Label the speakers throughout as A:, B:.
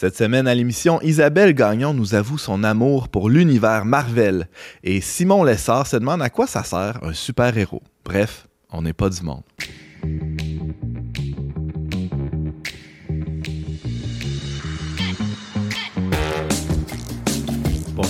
A: Cette semaine à l'émission, Isabelle Gagnon nous avoue son amour pour l'univers Marvel et Simon Lessard se demande à quoi ça sert un super-héros. Bref, on n'est pas du monde.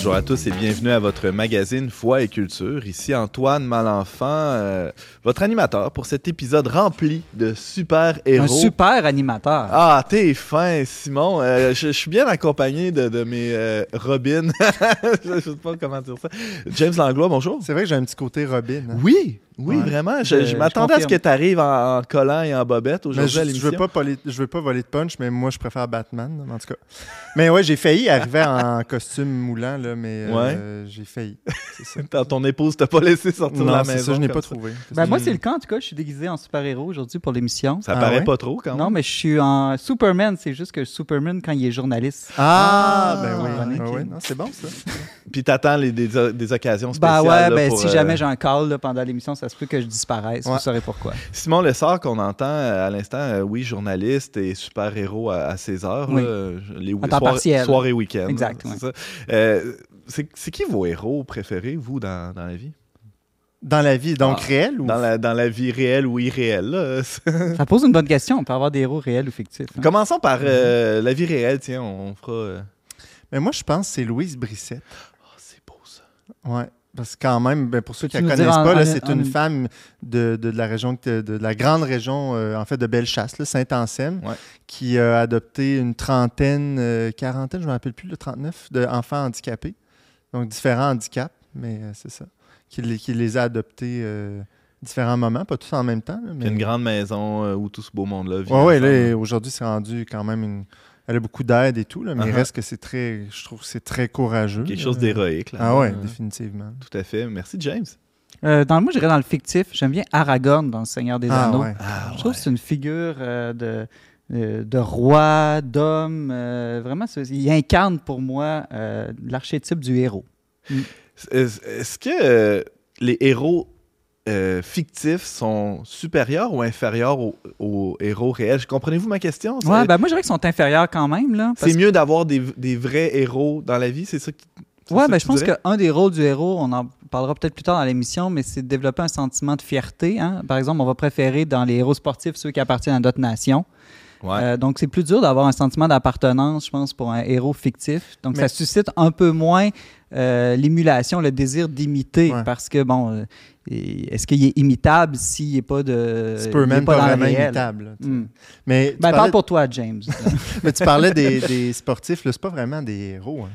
A: Bonjour à tous et bienvenue à votre magazine Foi et Culture. Ici Antoine Malenfant, euh, votre animateur pour cet épisode rempli de super-héros.
B: Un super animateur.
A: Ah, t'es fin, Simon. Euh, je, je suis bien accompagné de, de mes euh, Robin. je sais pas comment dire ça. James Langlois, bonjour.
C: C'est vrai que j'ai un petit côté Robin. hein.
A: Oui, oui,
C: Ouais.
A: vraiment. Je, m'attendais à ce que tu arrives en, en collant et en bobette aujourd'hui
C: je,
A: à
C: je
A: l'émission.
C: veux pas voler, je veux pas voler de punch, mais moi je préfère Batman, en tout cas. Mais ouais, j'ai failli arriver en costume moulant, là, mais euh, j'ai failli. C'est ça.
A: Ton- épouse t'a pas laissé sortir de
C: non,
A: la
C: c'est
A: maison.
C: ça, je n'ai pas trouvé.
B: Ben, moi, c'est le cas, en tout cas. Je suis déguisé en super-héros aujourd'hui pour l'émission.
A: Ça
C: Ah
A: paraît
C: ouais?
A: pas trop quand même.
B: Non, mais je suis en Superman. C'est juste que Superman, quand il est journaliste.
C: Ah,
A: Ah,
C: ben oui. Ah ouais, non, c'est bon ça.
A: Puis t'attends les, des, des occasions
B: Bah
A: spéciales.
B: ouais,
A: là,
B: ben
A: pour,
B: si
A: euh,
B: jamais j'ai un call pendant l'émission, ça se peut que je disparaisse.
C: Ouais.
B: Vous saurez pourquoi.
A: Simon Lessard, qu'on entend euh, à l'instant, euh, oui, journaliste et super-héros à, à ses heures,
B: Oui.
A: là, les soir- et week-ends.
B: Exact, ouais.
A: ça. Euh, c'est c'est qui vos héros préférés, vous, dans, dans la vie?
C: Dans la vie, donc
A: Ah,
C: réelle ou.
A: Dans la, dans la vie réelle ou irréelle. là.
B: Ça pose une bonne question. On peut avoir des héros réels ou fictifs. hein.
A: Commençons par euh, la vie réelle, tiens, on fera... euh,
C: Mais moi je pense que c'est Louise Brissette.
A: Oh, c'est beau ça.
C: Ouais. Parce que quand même, ben, pour ceux qui ne la connaissent
B: en-
C: pas, c'est
B: en-
C: une femme de, de, de la région de, de la grande région, euh, en fait, de Bellechasse, Saint-Anselme,
A: Ouais.
C: qui a adopté une trentaine, euh, quarantaine, je ne me rappelle plus, le 39, d'enfants handicapés. Donc différents handicaps, mais euh, c'est ça. Qui, les- qui les a adoptés euh, différents moments, pas tous en même temps. là,
A: Puis
C: mais...
A: une grande maison euh, où tout ce beau monde-là vit.
C: Ouais, ouais, aujourd'hui, c'est rendu quand même une. Elle a beaucoup d'aide et tout, là, mais il
A: Uh-huh.
C: reste que c'est très. Je trouve que c'est très courageux.
A: Quelque
C: là.
A: chose d'héroïque. là.
C: Ah ouais,
A: Euh,
C: définitivement.
A: Tout à fait. Merci, James.
B: Euh, dans, moi, j'irais dans le fictif. J'aime bien Aragorn dans Le Seigneur des
C: Ah
B: Anneaux.
C: ouais.
A: Ah,
B: Je trouve que c'est une figure euh, de, de roi, d'homme. euh, vraiment, il incarne pour moi euh, l'archétype du héros.
A: Est-ce est-ce que les héros euh, fictifs sont supérieurs ou inférieurs aux, aux héros réels? Comprenez-vous ma question?
B: Ouais, ben moi, je dirais qu'ils sont inférieurs quand même. Là,
A: c'est mieux d'avoir des, des vrais héros dans la vie, c'est ça qui.
B: Ouais, ben, je pense qu'un des rôles du héros, on en parlera peut-être plus tard dans l'émission, mais c'est de développer un sentiment de fierté. hein. Par exemple, on va préférer dans les héros sportifs ceux qui appartiennent à notre nation.
A: Ouais.
B: Euh, donc, c'est plus dur d'avoir un sentiment d'appartenance, je pense, pour un héros fictif. Donc,
C: Mais-
B: ça suscite un peu moins euh, l'émulation, le désir d'imiter,
C: Ouais.
B: parce que, bon, euh, est-ce qu'il est imitable s'il n'est pas de. il
C: Superman
B: est
C: pas, vraiment
B: réel?
C: imitable.
B: Hmm.
C: Mais,
B: Ben, parle pour toi, James.
C: mais tu parlais des, des sportifs, là, c'est pas vraiment des héros. hein.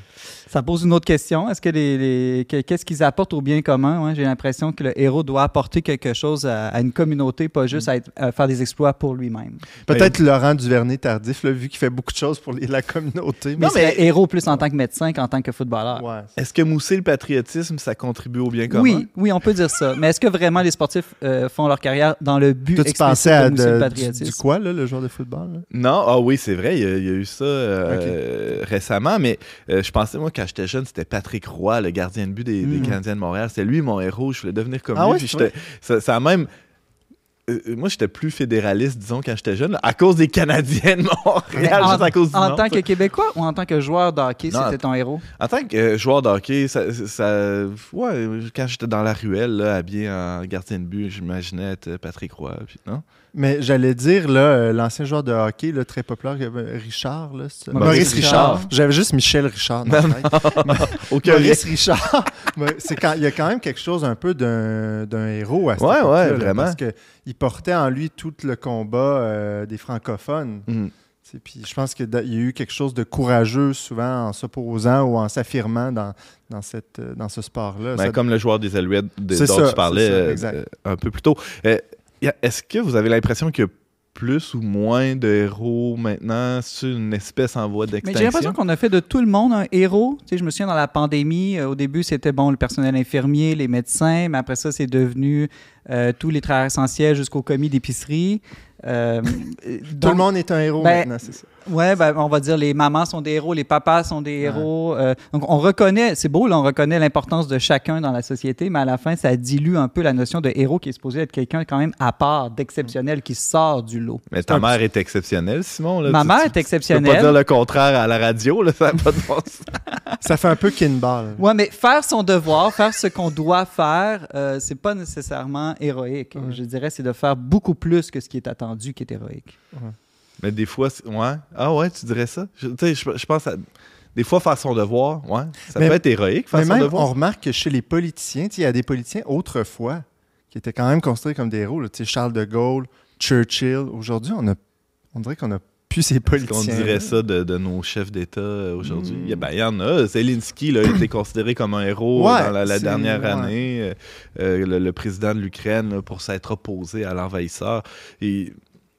B: Ça pose une autre question. Est-ce que les, les- que- qu'est-ce qu'ils apportent au bien commun? Ouais, J'ai l'impression que le héros doit apporter quelque chose à, à une communauté, pas juste à, être- à faire des exploits pour lui-même.
C: Peut-être Laurent Duvernay tardif, là, vu qu'il fait beaucoup de choses pour les- la communauté.
B: Mais
A: Non, mais-
B: c'est héros plus en tant que médecin qu'en tant que footballeur.
C: Ouais.
A: Est-ce que mousser le patriotisme, ça contribue au bien commun?
B: Oui, oui, on peut dire ça. Mais est-ce que vraiment les sportifs euh, font leur carrière dans le but
C: Toi, tu pensais
B: de
C: à
B: mousser le
C: de- du,
B: patriotisme?
C: du quoi, là, le joueur de football? là?
A: Non, ah oui, c'est vrai, il y, a, il y a eu ça euh, récemment, mais euh, je pensais, moi, quand j'étais jeune, c'était Patrick Roy, le gardien de but des, des
C: Mm.
A: Canadiens de Montréal. C'était lui mon héros, je voulais devenir comme
C: Ah
A: lui.
C: ouais,
A: puis ça, ça a même. euh, moi, j'étais plus fédéraliste, disons, quand j'étais jeune, là, à cause des Canadiens de Montréal,
B: en,
A: juste à cause du
B: en
A: nom,
B: tant
A: ça.
B: que Québécois ou en tant que joueur de hockey,
A: Non,
B: c'était ton héros?
A: En tant que euh, joueur de hockey, ça, ça- ouais, quand j'étais dans la ruelle, là, habillé en gardien de but, j'imaginais être Patrick Roy. Puis, non?
C: Mais j'allais dire, là, euh, l'ancien joueur de hockey, là, très populaire, Richard. Là,
B: Maurice
C: Maurice
B: Richard.
C: Richard. J'avais juste Michel Richard. dans tête.
A: Aucun
C: Maurice Richard, quand, il y a quand même quelque chose un peu d'un d'un héros à cette
A: Ouais, ouais,
C: là,
A: vraiment.
C: Parce qu'il portait en lui tout le combat euh, des francophones. Sais, Puis je pense qu'il y a eu quelque chose de courageux souvent en s'opposant ou en s'affirmant dans, dans, cette, dans ce sport-là.
A: Ben,
C: Ça-
A: comme le joueur des Alouettes de- dont
C: ça,
A: tu parlais
C: ça,
A: euh, un peu plus tôt. Euh, Est-ce que vous avez l'impression qu'il y a plus ou moins de héros maintenant? Sur une espèce en voie
B: Mais j'ai
A: d'extinction?
B: l'impression qu'on a fait de tout le monde un héros. Tu sais, je me souviens dans la pandémie, euh, au début, c'était bon le personnel infirmier, les médecins, mais après ça, c'est devenu euh, tous les travailleurs essentiels jusqu'au commis d'épicerie. Euh,
C: Tout le monde est un héros
B: Ben,
C: maintenant, c'est ça.
B: Ouais, ben, on va dire les mamans sont des héros, les papas sont des héros. euh, donc on reconnaît, c'est beau, là, on reconnaît l'importance de chacun dans la société, mais à la fin, ça dilue un peu la notion de héros qui est supposé être quelqu'un quand même à part, d'exceptionnel, qui sort du lot.
A: Mais ta mère est exceptionnelle, Simon. Là.
B: Ma
A: Tu-
B: mère
A: tu-
B: est
A: Tu peux pas
B: exceptionnelle.
A: dire le contraire à la radio, là, ça n'a pas de bon sens.
C: Ça fait un peu kinball.
B: Ouais, mais faire son devoir, faire ce qu'on doit faire, euh, c'est pas nécessairement héroïque.
C: Ouais.
B: Je dirais, c'est de faire beaucoup plus que ce qui est attendu qui est héroïque.
A: Mais des fois, ouais. Ah ouais, tu dirais ça? Je, tu sais, je, je pense à. Des fois, faire son devoir, ouais. Ça
C: Mais-
A: peut être héroïque, faire
C: Mais
A: son
C: même,
A: devoir.
C: on remarque que chez les politiciens, il y a des politiciens autrefois qui étaient quand même considérés comme des héros. là. Charles de Gaulle, Churchill. Aujourd'hui, on, a, on dirait qu'on n'a plus ces
A: Est-ce
C: politiciens.
A: qu'on dirait ça de, de nos chefs d'État euh, aujourd'hui? Il y a- ben, il y en a. Zelensky là, a été considéré comme un héros
C: Ouais,
A: dans la, dernière
C: ouais.
A: année. Euh, euh, le, le président de l'Ukraine, pour s'être opposé à l'envahisseur. Et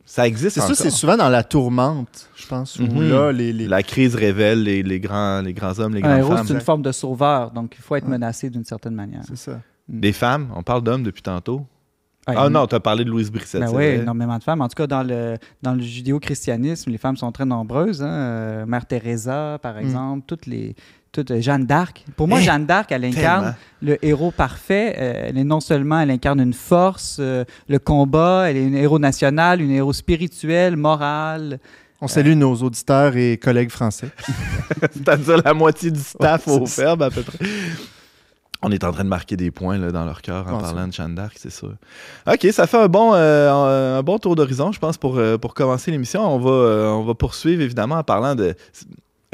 A: ça existe
C: C'est ça, c'est souvent dans la tourmente, je pense, où
A: Mhm.
C: là, les, les-
A: La crise révèle les, les grands, les grands hommes, les
B: Un
A: grandes
B: héros,
A: femmes.
B: c'est une forme de sauveur, donc il faut être
C: Ouais.
B: menacé d'une certaine manière.
C: C'est ça.
A: Des femmes, on parle d'hommes depuis tantôt.
B: Ouais,
A: Ah non, tu as parlé de Louise Brissette.
B: Ben oui, énormément de femmes. En tout cas, dans le, dans le judéo-christianisme, les femmes sont très nombreuses. hein. Euh, Mère Teresa, par exemple, toutes les. Toutes, euh, Jeanne d'Arc. Pour moi,
A: Hey,
B: Jeanne d'Arc, elle incarne
A: Tellement.
B: le héros parfait. Euh, elle est non seulement, elle incarne une force, euh, le combat, elle est une héros nationale, une héros spirituelle, morale.
C: On salue nos auditeurs et collègues français.
A: C'est-à-dire la moitié du staff
C: Ouais,
A: au ferme, à peu près. On est en train de marquer des points là, dans leur cœur en parlant de Jeanne d'Arc, c'est sûr. OK, ça fait un bon, euh, un bon tour d'horizon, je pense, pour, euh, pour commencer l'émission. On va, euh, on va poursuivre, évidemment, en parlant de...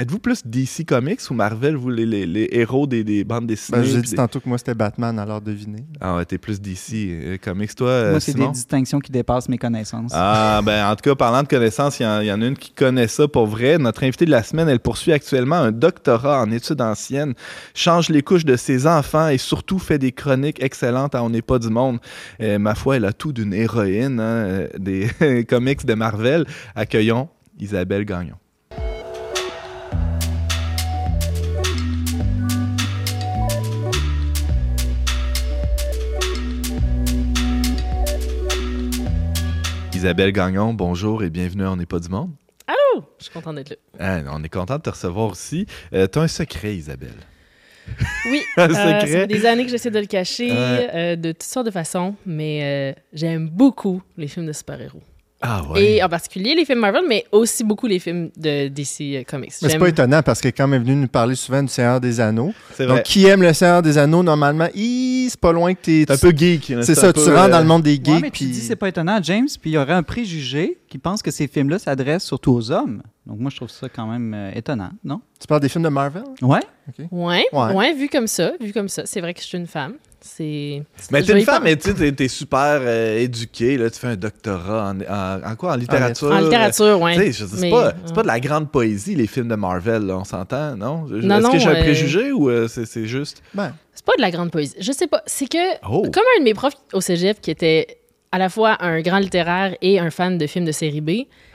A: Êtes-vous plus DC Comics ou Marvel, vous, les, les- les héros des, des bandes dessinées?
C: Ben, je
A: puis
C: dit
A: des-
C: tantôt que moi, c'était Batman, alors devinez.
A: Ah ouais, t'es plus DC euh, Comics, toi, euh,
B: moi, c'est des distinctions qui dépassent mes connaissances.
A: Ah, ben, en tout cas, parlant de connaissances, il y, en- il y en a une qui connaît ça pour vrai. Notre invitée de la semaine, elle poursuit actuellement un doctorat en études anciennes, change les couches de ses enfants et surtout fait des chroniques excellentes à On n'est pas du monde. Euh, ma foi, elle a tout d'une héroïne hein, euh, des comics de Marvel. Accueillons Isabelle Gagnon. Isabelle Gagnon, bonjour et bienvenue à On n'est pas du monde.
D: Oh, je suis contente d'être là.
A: Ah, on est content de te recevoir aussi. Euh, T'as un secret, Isabelle.
D: Oui,
A: Un
D: euh, ça fait des années que j'essaie de le cacher euh, de toutes sortes de façons, mais euh, j'aime beaucoup les films de super-héros.
A: Ah ouais.
D: Et en particulier les films Marvel, mais aussi beaucoup les films de DC euh, Comics.
C: Mais c'est pas étonnant parce est quand même venue nous parler souvent du Seigneur des Anneaux.
A: C'est vrai.
C: Donc, qui aime le Seigneur des Anneaux, normalement, c'est pas loin que t'es.
A: C'est un peu geek.
C: C'est ça,
A: peu,
C: tu rentres
A: euh,
C: dans le monde des geeks.
B: Ouais, mais tu
C: puis-
B: dis c'est pas étonnant, James, puis il y aurait un préjugé qui pense que ces films-là s'adressent surtout aux hommes. Donc moi, je trouve ça quand même euh, étonnant, non?
C: Tu parles des films de Marvel?
B: Ouais?
D: Ouais,
C: Ouais.
D: ouais, vu comme ça, vu comme ça, c'est vrai que je suis une femme. C'est.
A: Mais t'es une femme, mais tu sais, t'es- super euh, éduquée. Là, tu fais un doctorat en, en- en quoi? En littérature?
D: En littérature, ouais.
A: Tu sais, c'est pas, c'est
D: euh,
A: pas de la grande poésie, les films de Marvel, là, on s'entend, non?
D: Non,
A: Est-ce que j'ai un
D: euh,
A: préjugé ou euh, c'est c'est juste?
C: Ben,
D: C'est pas de la grande poésie. Je sais pas. C'est que,
A: Oh!
D: comme un de mes profs au cégep qui était à la fois un grand littéraire et un fan de films de série B,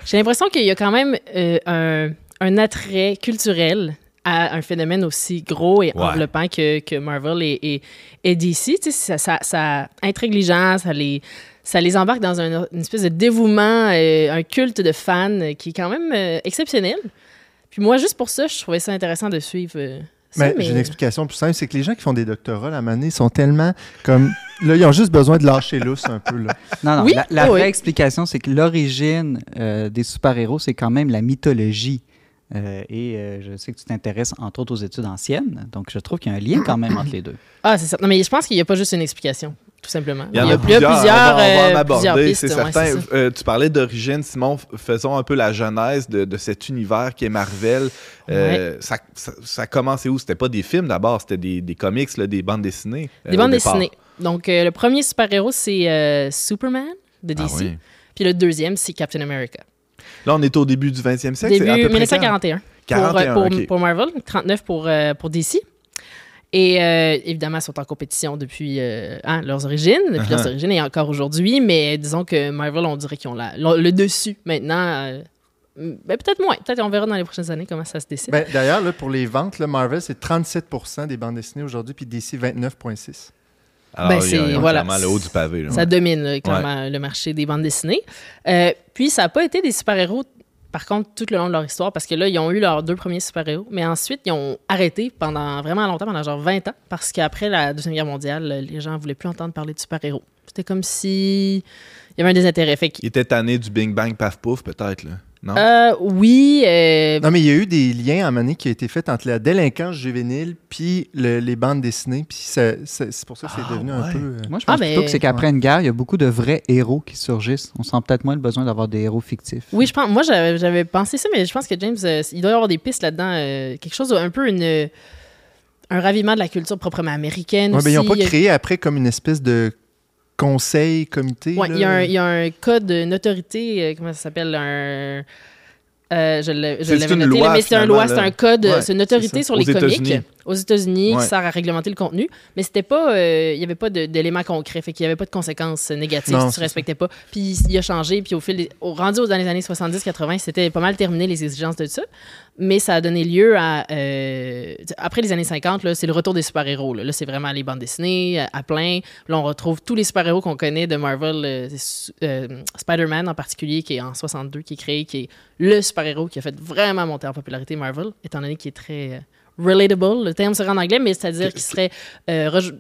D: j'ai l'impression qu'il y a quand même euh, un, un attrait culturel à un phénomène aussi gros et
A: Ouais.
D: enveloppant que, que Marvel et, et, et DC. Tu sais, ça, ça, ça intrigue les gens, ça les, ça les embarque dans un- une espèce de dévouement, euh, un culte de fans qui est quand même euh, exceptionnel. Puis moi, juste pour ça, je trouvais ça intéressant de suivre euh,
C: mais j'ai une explication plus simple, c'est que les gens qui font des doctorats, la manée, sont tellement comme. Là, ils ont juste besoin de lâcher lousse un peu. Là.
B: Non, non.
D: Oui,
B: la vraie
D: oui.
B: explication, c'est que l'origine euh, des super-héros, c'est quand même la mythologie. Euh, et euh, je sais que tu t'intéresses entre autres aux études anciennes, donc je trouve qu'il y a un lien quand même entre les deux.
D: Ah, c'est ça. Non, mais je pense qu'il n'y a pas juste une explication, tout simplement.
A: Il y en a plusieurs, on va, on va en
D: euh,
A: aborder,
D: plusieurs pistes,
A: c'est
D: ouais,
A: certain. Euh, tu parlais d'origine, Simon, faisons un peu la genèse de, de cet univers qui est Marvel. Euh, ça, ça, ça a commencé où? C'était pas des films d'abord, c'était des, des comics, là, des bandes dessinées.
D: Des bandes dessinées. Donc, euh, le premier super-héros, c'est euh, Superman de
A: Ah
D: DC.
A: oui.
D: Puis le deuxième, c'est Captain America.
A: Là, on est au début du 20e siècle.
D: Début
A: c'est à peu près
D: 1941.
A: quand?
D: pour, euh,
A: 41,
D: pour, Marvel, 39 pour, euh, pour DC. Et euh, évidemment, ils sont en compétition depuis euh, hein, leurs origines, depuis leurs
A: Uh-huh.
D: origines et encore aujourd'hui. Mais disons que Marvel, on dirait qu'ils ont la- le, le dessus maintenant. euh, ben, peut-être moins. Peut-être on verra dans les prochaines années comment ça se décide.
C: Ben, D'ailleurs, là, pour les ventes, là, Marvel, c'est 37 des bandes dessinées aujourd'hui, puis DC 29,6
A: Alors,
D: Ben,
A: il y a-
D: c'est-
A: ils ont
D: voilà.
A: clairement le haut du pavé. là.
D: Ça domine clairement le marché des bandes dessinées. Euh, puis ça n'a pas été des super-héros, par contre, tout le long de leur histoire, parce que là, ils ont eu leurs deux premiers super-héros, mais ensuite, ils ont arrêté pendant vraiment longtemps, pendant genre 20 ans, parce qu'après la Deuxième Guerre mondiale, les gens ne voulaient plus entendre parler de super-héros. C'était comme si il y avait un désintérêt. Fait
A: Il était tanné du Bing Bang Paf Pouf, peut-être. là. Non?
D: euh, oui, euh,
C: Non, mais il y a eu des liens à un moment donné qui ont été faits entre la délinquance juvénile puis le- les bandes dessinées. Puis c'est pour ça que c'est
A: Ah,
C: devenu un peu. euh,
B: Moi, je
D: Ah,
B: pense
D: ben,
B: plutôt que c'est qu'après une guerre, il y a beaucoup de vrais héros qui surgissent. On sent peut-être moins le besoin d'avoir des héros fictifs.
D: Oui, je pense. Moi, j'avais j'avais pensé ça, mais je pense que James, euh, il doit y avoir des pistes là-dedans. euh, quelque chose, un peu une, un ravinement de la culture proprement américaine.
C: Ouais, ben, ils n'ont
D: aussi.
C: pas
D: a-
C: créé après comme une espèce de conseil, comité. Là.
D: il y, a un- il y a un code, une autorité, euh, comment ça s'appelle un. euh, je l'avais noté,
A: loi,
D: mais c'est un loi, c'est un code,
A: Ouais,
D: c'est une autorité sur
A: Aux
D: les comics aux États-Unis
A: Ouais.
D: qui sert à réglementer le contenu, mais c'était pas, euh, il y avait pas d'éléments concrets, fait qu'il y avait pas de conséquences négatives
C: Non,
D: si tu respectais pas. Puis il a changé, puis au fil, des- au rendu aux années, années 70-80, c'était pas mal terminé les exigences de ça, mais ça a donné lieu à, euh, après les années 50, là, c'est le retour des super-héros. Là, Là, c'est vraiment les bandes dessinées à, à plein. Là, on retrouve tous les super-héros qu'on connaît de Marvel, euh, euh, Spider-Man en particulier, qui est en 62, qui est créé, qui est le super-héros qui a fait vraiment monter en popularité Marvel, étant donné qu'il est très euh, relatable. Le terme serait en anglais, mais c'est-à-dire qu'il serait euh, euh,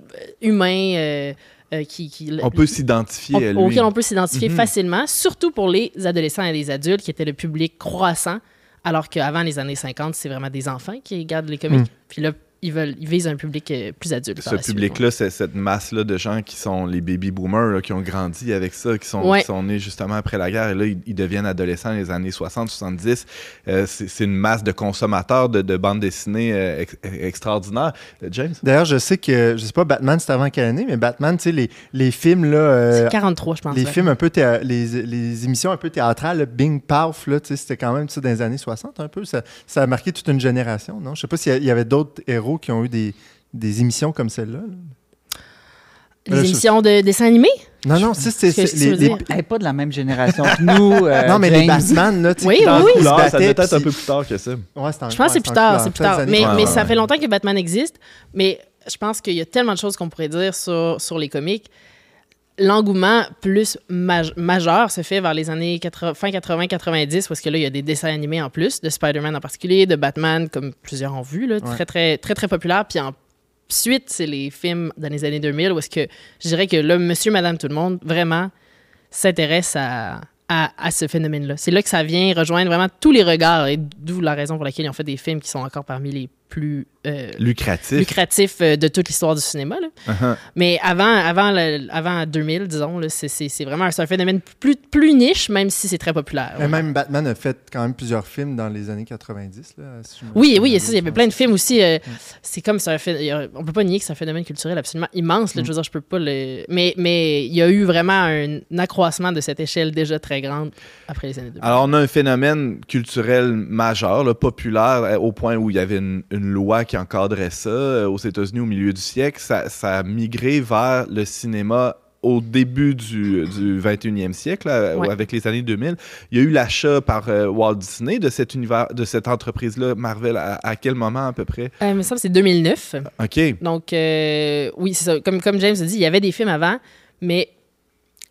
D: humain, euh, euh, qui, qui-
A: On peut s'identifier à lui.
D: auquel on peut s'identifier
A: Mhm.
D: facilement, surtout pour les adolescents et les adultes, qui étaient le public croissant, alors qu'avant les années 50, c'est vraiment des enfants qui regardent les comics.
C: Mm.
D: Puis là, ils, veulent, ils visent un public euh, plus adulte.
A: Ce public-là, c'est cette masse-là de gens qui sont les baby boomers, là, qui ont grandi avec ça, qui sont,
D: Ouais.
A: qui sont nés justement après la guerre, et là, ils, ils deviennent adolescents dans les années 60-70. Euh, c'est c'est une masse de consommateurs de, de bandes dessinées euh, ex- extraordinaires. James?
C: D'ailleurs, je sais que, je sais pas, Batman, c'était avant quelle année, mais Batman, tu sais, les, les films, là. euh,
D: C'est 43, je pense.
C: les
D: ouais.
C: films un peu les, les émissions un peu théâtrales, le Bing Paf, là, tu sais, c'était quand même tu sais, dans les années 60 un peu. Ça, ça a marqué toute une génération, non? Je sais pas s'il y avait d'autres héros qui ont eu des, des émissions comme celle-là? là.
D: Les
C: Là, je-
D: émissions de dessins animés?
C: Non, non, c'est c'est- les, les-.
B: Elle n'est pas de la même génération que nous. euh,
C: Non, mais les. Batman, là, tu sais,
D: Oui, oui, oui.
A: Couleur, ça doit être un peu plus tard que ça.
C: Ouais, c'est en-
D: Je pense que c'est plus tard, c'est plus tard. Mais,
A: Ouais,
D: mais
A: ouais,
D: ça
A: ouais.
D: fait longtemps que Batman existe. Mais je pense qu'il y a tellement de choses qu'on pourrait dire sur, sur les comics. L'engouement plus maj- majeur se fait vers les années 80, fin 80-90, parce que là, il y a des dessins animés en plus, de Spider-Man en particulier, de Batman, comme plusieurs ont vu, là,
C: Ouais.
D: très, très, très, très populaire. Puis ensuite, c'est les films dans les années 2000, où est-ce que je dirais que là, monsieur, madame, tout le monde, vraiment s'intéresse à, à, à ce phénomène-là. C'est là que ça vient rejoindre vraiment tous les regards, et d'où la raison pour laquelle ils ont fait des films qui sont encore parmi les plus euh,
A: Lucratif.
D: euh, de toute l'histoire du cinéma. là.
A: Uh-huh.
D: Mais avant, avant, le- avant 2000, disons, là, c'est, vraiment un phénomène plus, plus niche, même si c'est très populaire.
C: Mais même Batman a fait quand même plusieurs films dans les années 90. Là, si je
D: Oui, oui, il y avait
C: je
D: plein de films aussi. euh, C'est comme ça. On peut pas nier que c'est un phénomène culturel absolument immense. Là, Je veux dire, je peux pas le. Mais, mais il y a eu vraiment un accroissement de cette échelle déjà très grande après les années 2000.
A: Alors, on a un phénomène culturel majeur, là, populaire, euh, au point où il y avait une, une loi qui encadrait ça euh, aux États-Unis au milieu du siècle. Ça, ça a migré vers le cinéma au début du, du 21e siècle, là,
D: Ouais.
A: avec les années 2000. Il y a eu l'achat par euh, Walt Disney de, cet univers, de cette entreprise-là, Marvel, à, à quel moment à peu près?
D: Euh, il me semble que c'est 2009.
A: OK.
D: Donc, euh, oui, c'est ça. Comme, comme James a dit, il y avait des films avant, mais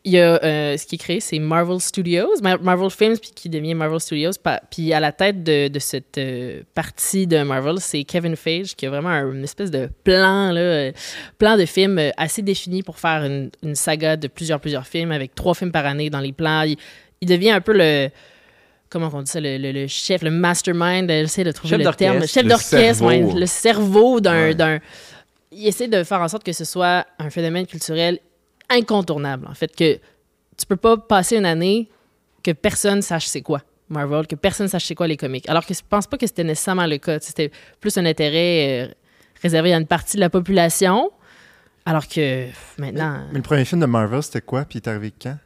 D: il y a euh, ce qui est créé, c'est Marvel Studios, Mar- Marvel Films, puis qui devient Marvel Studios. Puis à la tête de, de cette euh, partie de Marvel, c'est Kevin Feige, qui a vraiment un- une espèce de plan, là, euh, plan de films euh, assez défini pour faire une, une saga de plusieurs, plusieurs films, avec trois films par année dans les plans. Il, il devient un peu le comment on dit ça, le, le- le chef, le mastermind, j'essaie de trouver
B: Chef
D: le terme, le chef
A: Le
D: d'orchestre, ouais, le cerveau d'un,
A: Ouais.
D: d'un- Il essaie de faire en sorte que ce soit un phénomène culturel incontournable, en fait, que tu peux pas passer une année que personne sache c'est quoi Marvel, que personne sache c'est quoi les comics. Alors que je pense pas que c'était nécessairement le cas. C'était plus un intérêt euh, réservé à une partie de la population, alors que maintenant...
C: Mais le premier film de Marvel, c'était quoi? Puis il est arrivé quand?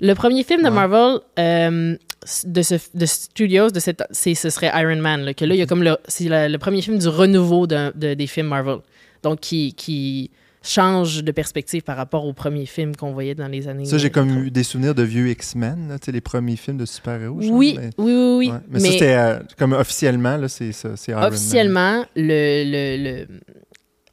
D: Le premier film de
C: Ouais.
D: Marvel euh, de, ce, de Studios, de cette, ce serait Iron Man. là, que là, il y a comme le, c'est le premier film du renouveau d'un- de- des films Marvel. Donc, qui, qui change de perspective par rapport au premier film qu'on voyait dans les années.
C: Ça, j'ai comme
D: 80.
C: eu des souvenirs de vieux X-Men, les premiers films de super-héros.
D: Oui,
C: mais-
D: oui, oui, oui.
C: ouais. Mais, ça, c'était euh, comme officiellement, là, c'est ça, c'est Iron Man.
D: officiellement, le, le, le-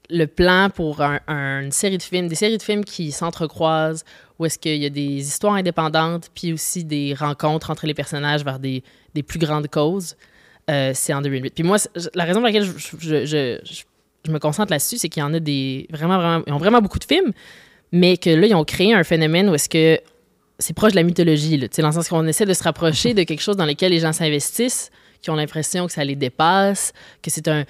D: le plan pour un- un- une série de films, des séries de films qui s'entrecroisent, où est-ce qu'il y a des histoires indépendantes, puis aussi des rencontres entre les personnages vers des, des plus grandes causes, euh, c'est en 2008. Puis moi, la raison pour laquelle je, je- je- je- je me concentre là-dessus, c'est qu'il y en a des vraiment, vraiment, ils ont vraiment beaucoup de films, mais que là, ils ont créé un phénomène où est-ce que c'est proche de la mythologie, là, dans le sens qu'on essaie de se rapprocher de quelque chose dans lequel les gens s'investissent, qui ont l'impression que ça les dépasse, que c'est un,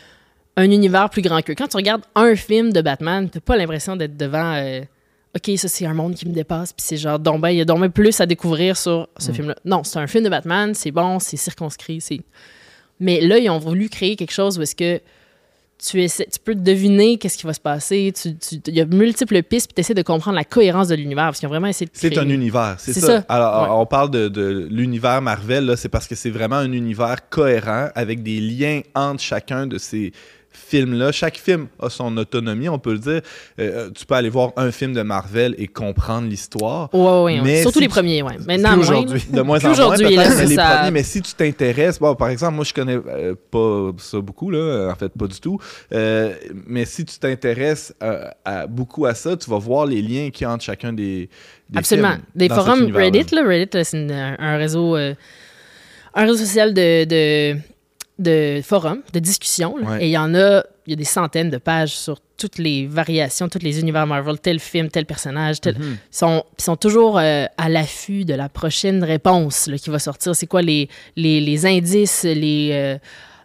D: un univers plus grand qu'eux. Quand tu regardes un film de Batman, t'as pas l'impression d'être devant euh, OK, ça c'est un monde qui me dépasse, puis c'est genre donc ben, il y a donc ben plus à découvrir sur ce film-là. Non, c'est un film de Batman, c'est bon, c'est circonscrit, c'est Mais là, ils ont voulu créer quelque chose où est-ce que tu, essaies, tu peux deviner qu'est-ce qui va se passer, tu- tu- il y a multiples pistes, puis tu essaies de comprendre la cohérence de l'univers, parce qu'ils ont vraiment essayé de
A: C'est un univers, c'est ça.
D: ça.
A: Alors,
D: Ouais.
A: on parle de, de l'univers Marvel, c'est parce que c'est vraiment un univers cohérent avec des liens entre chacun de ces films-là. Chaque film a son autonomie, on peut le dire. Euh, tu peux aller voir un film de Marvel et comprendre l'histoire.
D: Ouais.
A: Mais
D: Surtout
A: si
D: les
A: tu-
D: premiers, ouais. Maintenant,
C: aujourd'hui.
A: De moins en moins, peut-être, les
D: ça.
A: premiers. Mais si tu t'intéresses, bon, par exemple, moi, je connais euh, pas ça beaucoup, là, en fait, pas du tout. Euh, mais si tu t'intéresses beaucoup à ça, tu vas voir les liens qu'il y a entre chacun des, des
D: Absolument.
A: films
D: Des forums. Reddit, là, Reddit, c'est un, réseau, un réseau social de, de, de forums, de discussions. là.
A: Ouais.
D: Et il y en a, il y a des centaines de pages sur toutes les variations, tous les univers Marvel, tel film, tel personnage. Tel...
A: Mhm.
D: Ils, sont, sont toujours euh, à l'affût de la prochaine réponse là, qui va sortir. C'est quoi les, les, les indices, les, euh,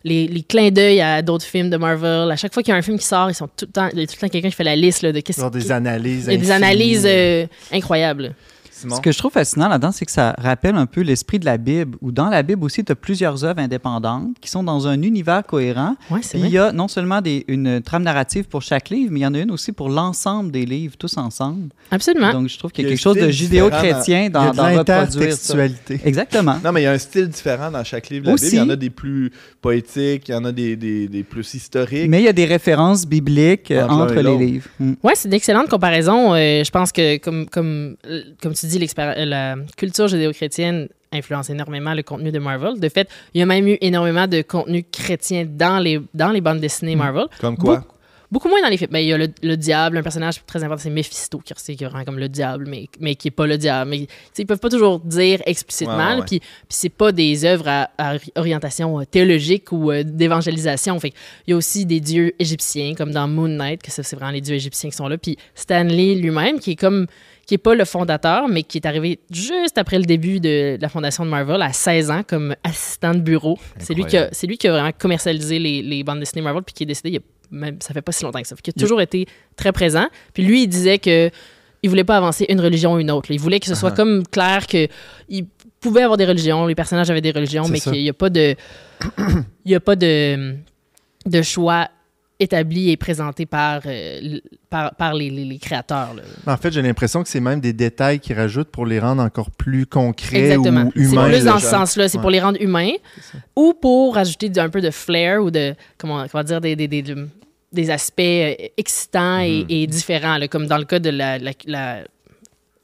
D: les, les clins d'œil à d'autres films de Marvel? À chaque fois qu'il y a un film qui sort, ils sont tout le temps, il y a tout le temps quelqu'un qui fait la liste là, de qu'est-ce
C: des analyses.
D: il y a des analyses euh, incroyables.
A: Simon?
B: Ce que je trouve fascinant là-dedans, c'est que ça rappelle un peu l'esprit de la Bible, où dans la Bible aussi, tu as plusieurs œuvres indépendantes qui sont dans un univers cohérent.
D: Ouais,
B: Puis il y a non seulement des, une trame narrative pour chaque livre, mais il y en a une aussi pour l'ensemble des livres, tous ensemble.
D: Absolument.
B: Donc je trouve qu'il y
A: Il y
B: a quelque chose de
A: style
B: judéo-chrétien dans, dans
C: l'intertextualité.
B: Exactement.
A: Non, mais il y a un style différent dans chaque livre de la
B: Aussi.
A: Bible. Il y en a des plus poétiques, il y en a des, des, des plus historiques.
B: Mais il y a des références bibliques
A: Entre
B: les livres. Mm.
D: Ouais, c'est une excellente comparaison. Euh, je pense que, comme, comme, euh, comme tu dis, euh, la culture judéo-chrétienne influence énormément le contenu de Marvel. De fait, il y a même eu énormément de contenu chrétien dans les, dans les bandes dessinées Marvel.
A: Comme quoi?
D: Beaucoup moins dans les films. Ben, il y a le, le diable, un personnage très important, c'est Mephisto, qui rend comme le diable, mais, mais qui est pas le diable. Mais, ils peuvent pas toujours dire explicitement.
A: Ouais, ouais.
D: Puis, c'est pas des œuvres à, à ori- orientation euh, théologique ou euh, d'évangélisation. Fait il y a aussi des dieux égyptiens, comme dans Moon Knight, que c'est vraiment les dieux égyptiens qui sont là. Puis Stanley lui-même, qui est comme qui est pas le fondateur, mais qui est arrivé juste après le début de la fondation de Marvel, à 16 ans, comme assistant de bureau. C'est lui, qui a, lui qui a vraiment commercialisé les, les bandes dessinées Marvel, puis qui est décédé il y a même, ça fait pas si longtemps que ça. Qu'il a toujours été très présent. Puis lui, il disait que il voulait pas avancer une religion ou une autre. Il voulait que ce soit comme clair que il pouvait avoir des religions, les personnages avaient des religions, mais qu'il n'y a pas de, il y a pas de, de choix établi et présenté par, euh, par, par les, les- les créateurs. là.
C: En fait, j'ai l'impression que c'est même des détails qu'ils rajoutent pour les rendre encore plus concrets
D: Exactement.
C: ou
D: C'est
C: humains.
D: plus
C: là,
D: dans ce sens-là. C'est pour les rendre humains
C: C'est
D: ou pour rajouter du- un peu de flair ou de, comment, comment dire, des, des, des, des aspects euh, excitants et,
A: Mhm.
D: et différents. là. comme dans le cas de la, la, la-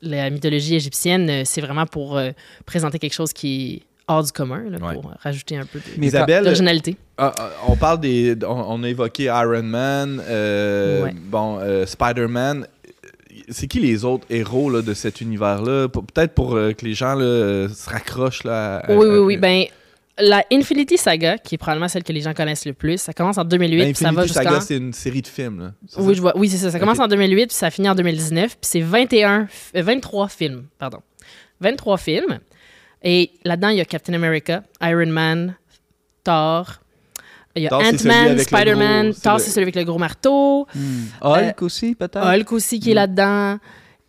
D: la mythologie égyptienne, euh, c'est vraiment pour euh, présenter quelque chose qui est hors du commun, là,
A: Ouais.
D: pour rajouter un peu de-
A: Isabelle,
D: d'originalité.
A: Ah, ah, on parle des. On, a évoqué Iron Man, euh,
D: Ouais.
A: bon, euh, Spider-Man. C'est qui les autres héros là, de cet univers-là? Pe- Peut-être pour euh, que les gens là, se raccrochent. Là, à-
D: Oui, oui,
A: à-
D: oui. Ben, la Infinity Saga, qui est probablement celle que les gens connaissent le plus, ça commence en 2008
A: Ben,
D: puis ça va jusqu'en...
A: Saga, c'est une série de films. Là.
D: Oui,
A: ça?
D: je vois. Oui, c'est ça. Ça commence
A: Ok.
D: en 2008 puis ça finit en 2019. Puis c'est 21, f- euh, 23 films, pardon. 23 films. Et là-dedans, il y a Captain America, Iron Man, Thor. Il y a Ant-Man, Spider-Man. Thor, c'est celui avec le gros marteau.
B: Mm. Hulk aussi, peut-être?
D: Hulk aussi qui est
B: Mm.
D: là-dedans.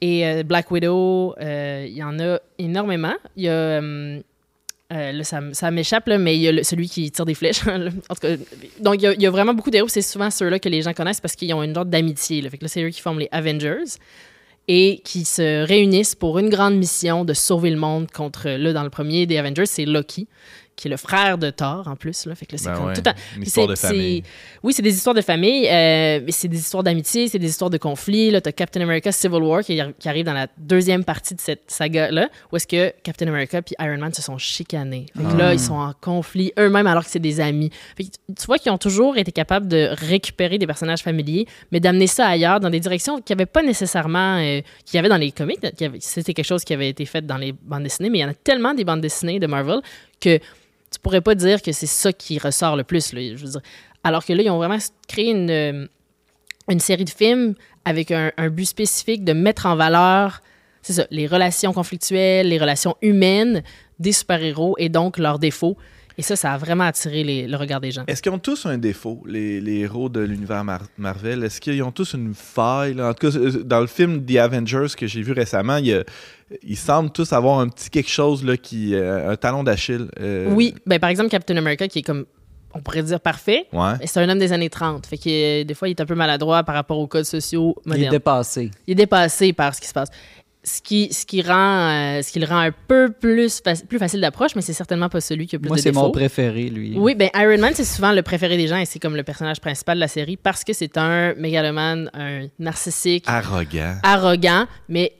D: Et euh, Black Widow. euh, Il y en a énormément. Il y a. euh, euh, là, ça, ça m'échappe, mais il y a le- celui qui tire des flèches. en tout cas, donc, il y, a, il y a vraiment beaucoup d'héros. C'est souvent ceux-là que les gens connaissent parce qu'ils ont une sorte d'amitié. là. Fait que là, c'est eux qui forment les Avengers et qui se réunissent pour une grande mission de sauver le monde contre, là, dans le premier des Avengers, c'est Loki, qui est le frère de Thor en plus. Là. Fait que là, c'est
A: Ben
D: comme
A: ouais,
D: tout un-
A: Une histoire de famille.
D: Oui, c'est des histoires de famille, euh, mais c'est des histoires d'amitié, c'est des histoires de conflits. Là, t'as Captain America Civil War qui, arri- qui arrive dans la deuxième partie de cette saga-là, où est-ce que Captain America puis Iron Man se sont chicanés. Fait que
A: Ah.
D: là, ils sont en conflit eux-mêmes alors que c'est des amis. Fait que tu vois qu'ils ont toujours été capables de récupérer des personnages familiers, mais d'amener ça ailleurs, dans des directions qu'il n'y avait pas nécessairement, euh, qu'il y avait dans les comics. C'était quelque chose qui avait été fait dans les bandes dessinées, mais il y en a tellement des bandes dessinées de Marvel que tu pourrais pas dire que c'est ça qui ressort le plus. là. Je veux dire. Alors que là, ils ont vraiment créé une, euh, une série de films avec un, but spécifique de mettre en valeur, c'est ça, les relations conflictuelles, les relations humaines des super-héros et donc leurs défauts. Et ça, ça a vraiment attiré le regard des gens.
A: Est-ce qu'ils ont tous un défaut, les, héros de l'univers Mar- Marvel? Est-ce qu'ils ont tous une faille? En tout cas, dans le film The Avengers que j'ai vu récemment, il y a- ils semblent tous avoir un petit quelque chose là, qui euh, un talon d'Achille. euh,
D: Oui, ben, par exemple, Captain America, qui est comme, on pourrait dire parfait,
A: Ouais.
D: mais c'est un homme des années 30. Fait que euh, des fois, il est un peu maladroit par rapport aux codes sociaux
B: Il est
D: modernes.
B: dépassé.
D: il est dépassé par ce qui se passe. Ce qui, ce qui, rend, euh, ce qui le rend un peu plus, faci- plus facile d'approche, mais c'est certainement pas celui qui a plus
B: Moi,
D: de
B: c'est mon
D: défauts.
B: préféré, lui.
D: Oui, ben Iron Man, c'est souvent le préféré des gens et c'est comme le personnage principal de la série parce que c'est un mégalomane, un narcissique,
A: Arrogant.
D: arrogant, mais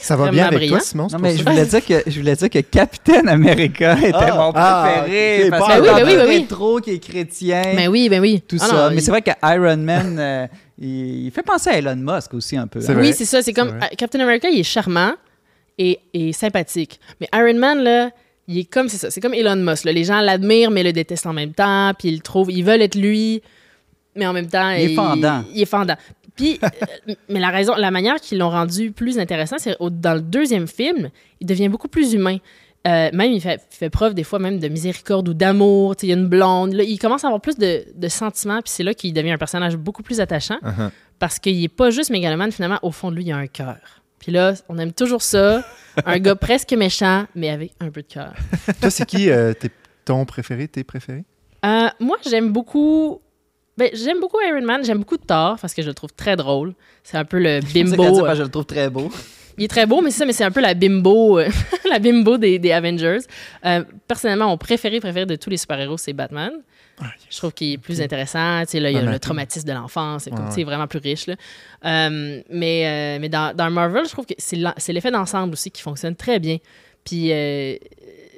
C: Ça va bien avec
D: brillant.
C: toi, Simon?
B: Non, mais je voulais, dire que, je voulais dire que Captain America était
A: Ah,
B: mon
C: ah,
B: préféré.
A: ok,
B: parce que
D: ben oui, ben oui.
B: rétro qui est chrétien,
D: Ben oui, ben oui.
B: tout
D: Ah
B: ça.
D: non,
B: mais
D: il-
B: c'est vrai que Iron Man, euh, il, il fait penser à Elon Musk aussi un peu. Hein.
D: Oui, c'est ça. C'est comme
C: vrai.
D: euh, Captain America, il est charmant et, et sympathique. Mais Iron Man, là, il est comme c'est ça. C'est comme Elon Musk. là. Les gens l'admirent, mais le détestent en même temps. Puis ils le trouvent, ils veulent être lui, mais en même temps,
B: Il est fendant.
D: Il, est fendant. Puis, euh, mais la raison, la manière qu'ils l'ont rendu plus intéressant, c'est dans le deuxième film, il devient beaucoup plus humain. Euh, même, il fait, preuve des fois même de miséricorde ou d'amour. Tu sais, Il y a une blonde. Là, il commence à avoir plus de, de sentiments, puis c'est là qu'il devient un personnage beaucoup plus attachant
A: Uh-huh.
D: parce qu'il est pas juste mégalomane, finalement, au fond de lui, il y a un cœur. Puis là, on aime toujours ça. un gars presque méchant, mais avec un peu de cœur.
C: Toi, c'est qui euh, ton préféré, tes préférés?
D: Euh, moi, j'aime beaucoup. Ben, j'aime beaucoup Iron Man, j'aime beaucoup Thor parce que je le trouve très drôle. C'est un peu le bimbo.
B: parce que je le trouve très beau.
D: Il est très beau, mais c'est ça, mais c'est un peu la bimbo, euh, la bimbo des, des Avengers. Euh, personnellement, mon préféré, préféré de tous les super-héros, c'est Batman. Je trouve qu'il est plus intéressant. Tu sais, là, il y a le traumatisme de l'enfance. C'est comme,
C: Ouais,
D: vraiment plus riche. Là. Euh, mais euh, mais dans, dans Marvel, je trouve que c'est l'effet d'ensemble aussi qui fonctionne très bien. Puis euh,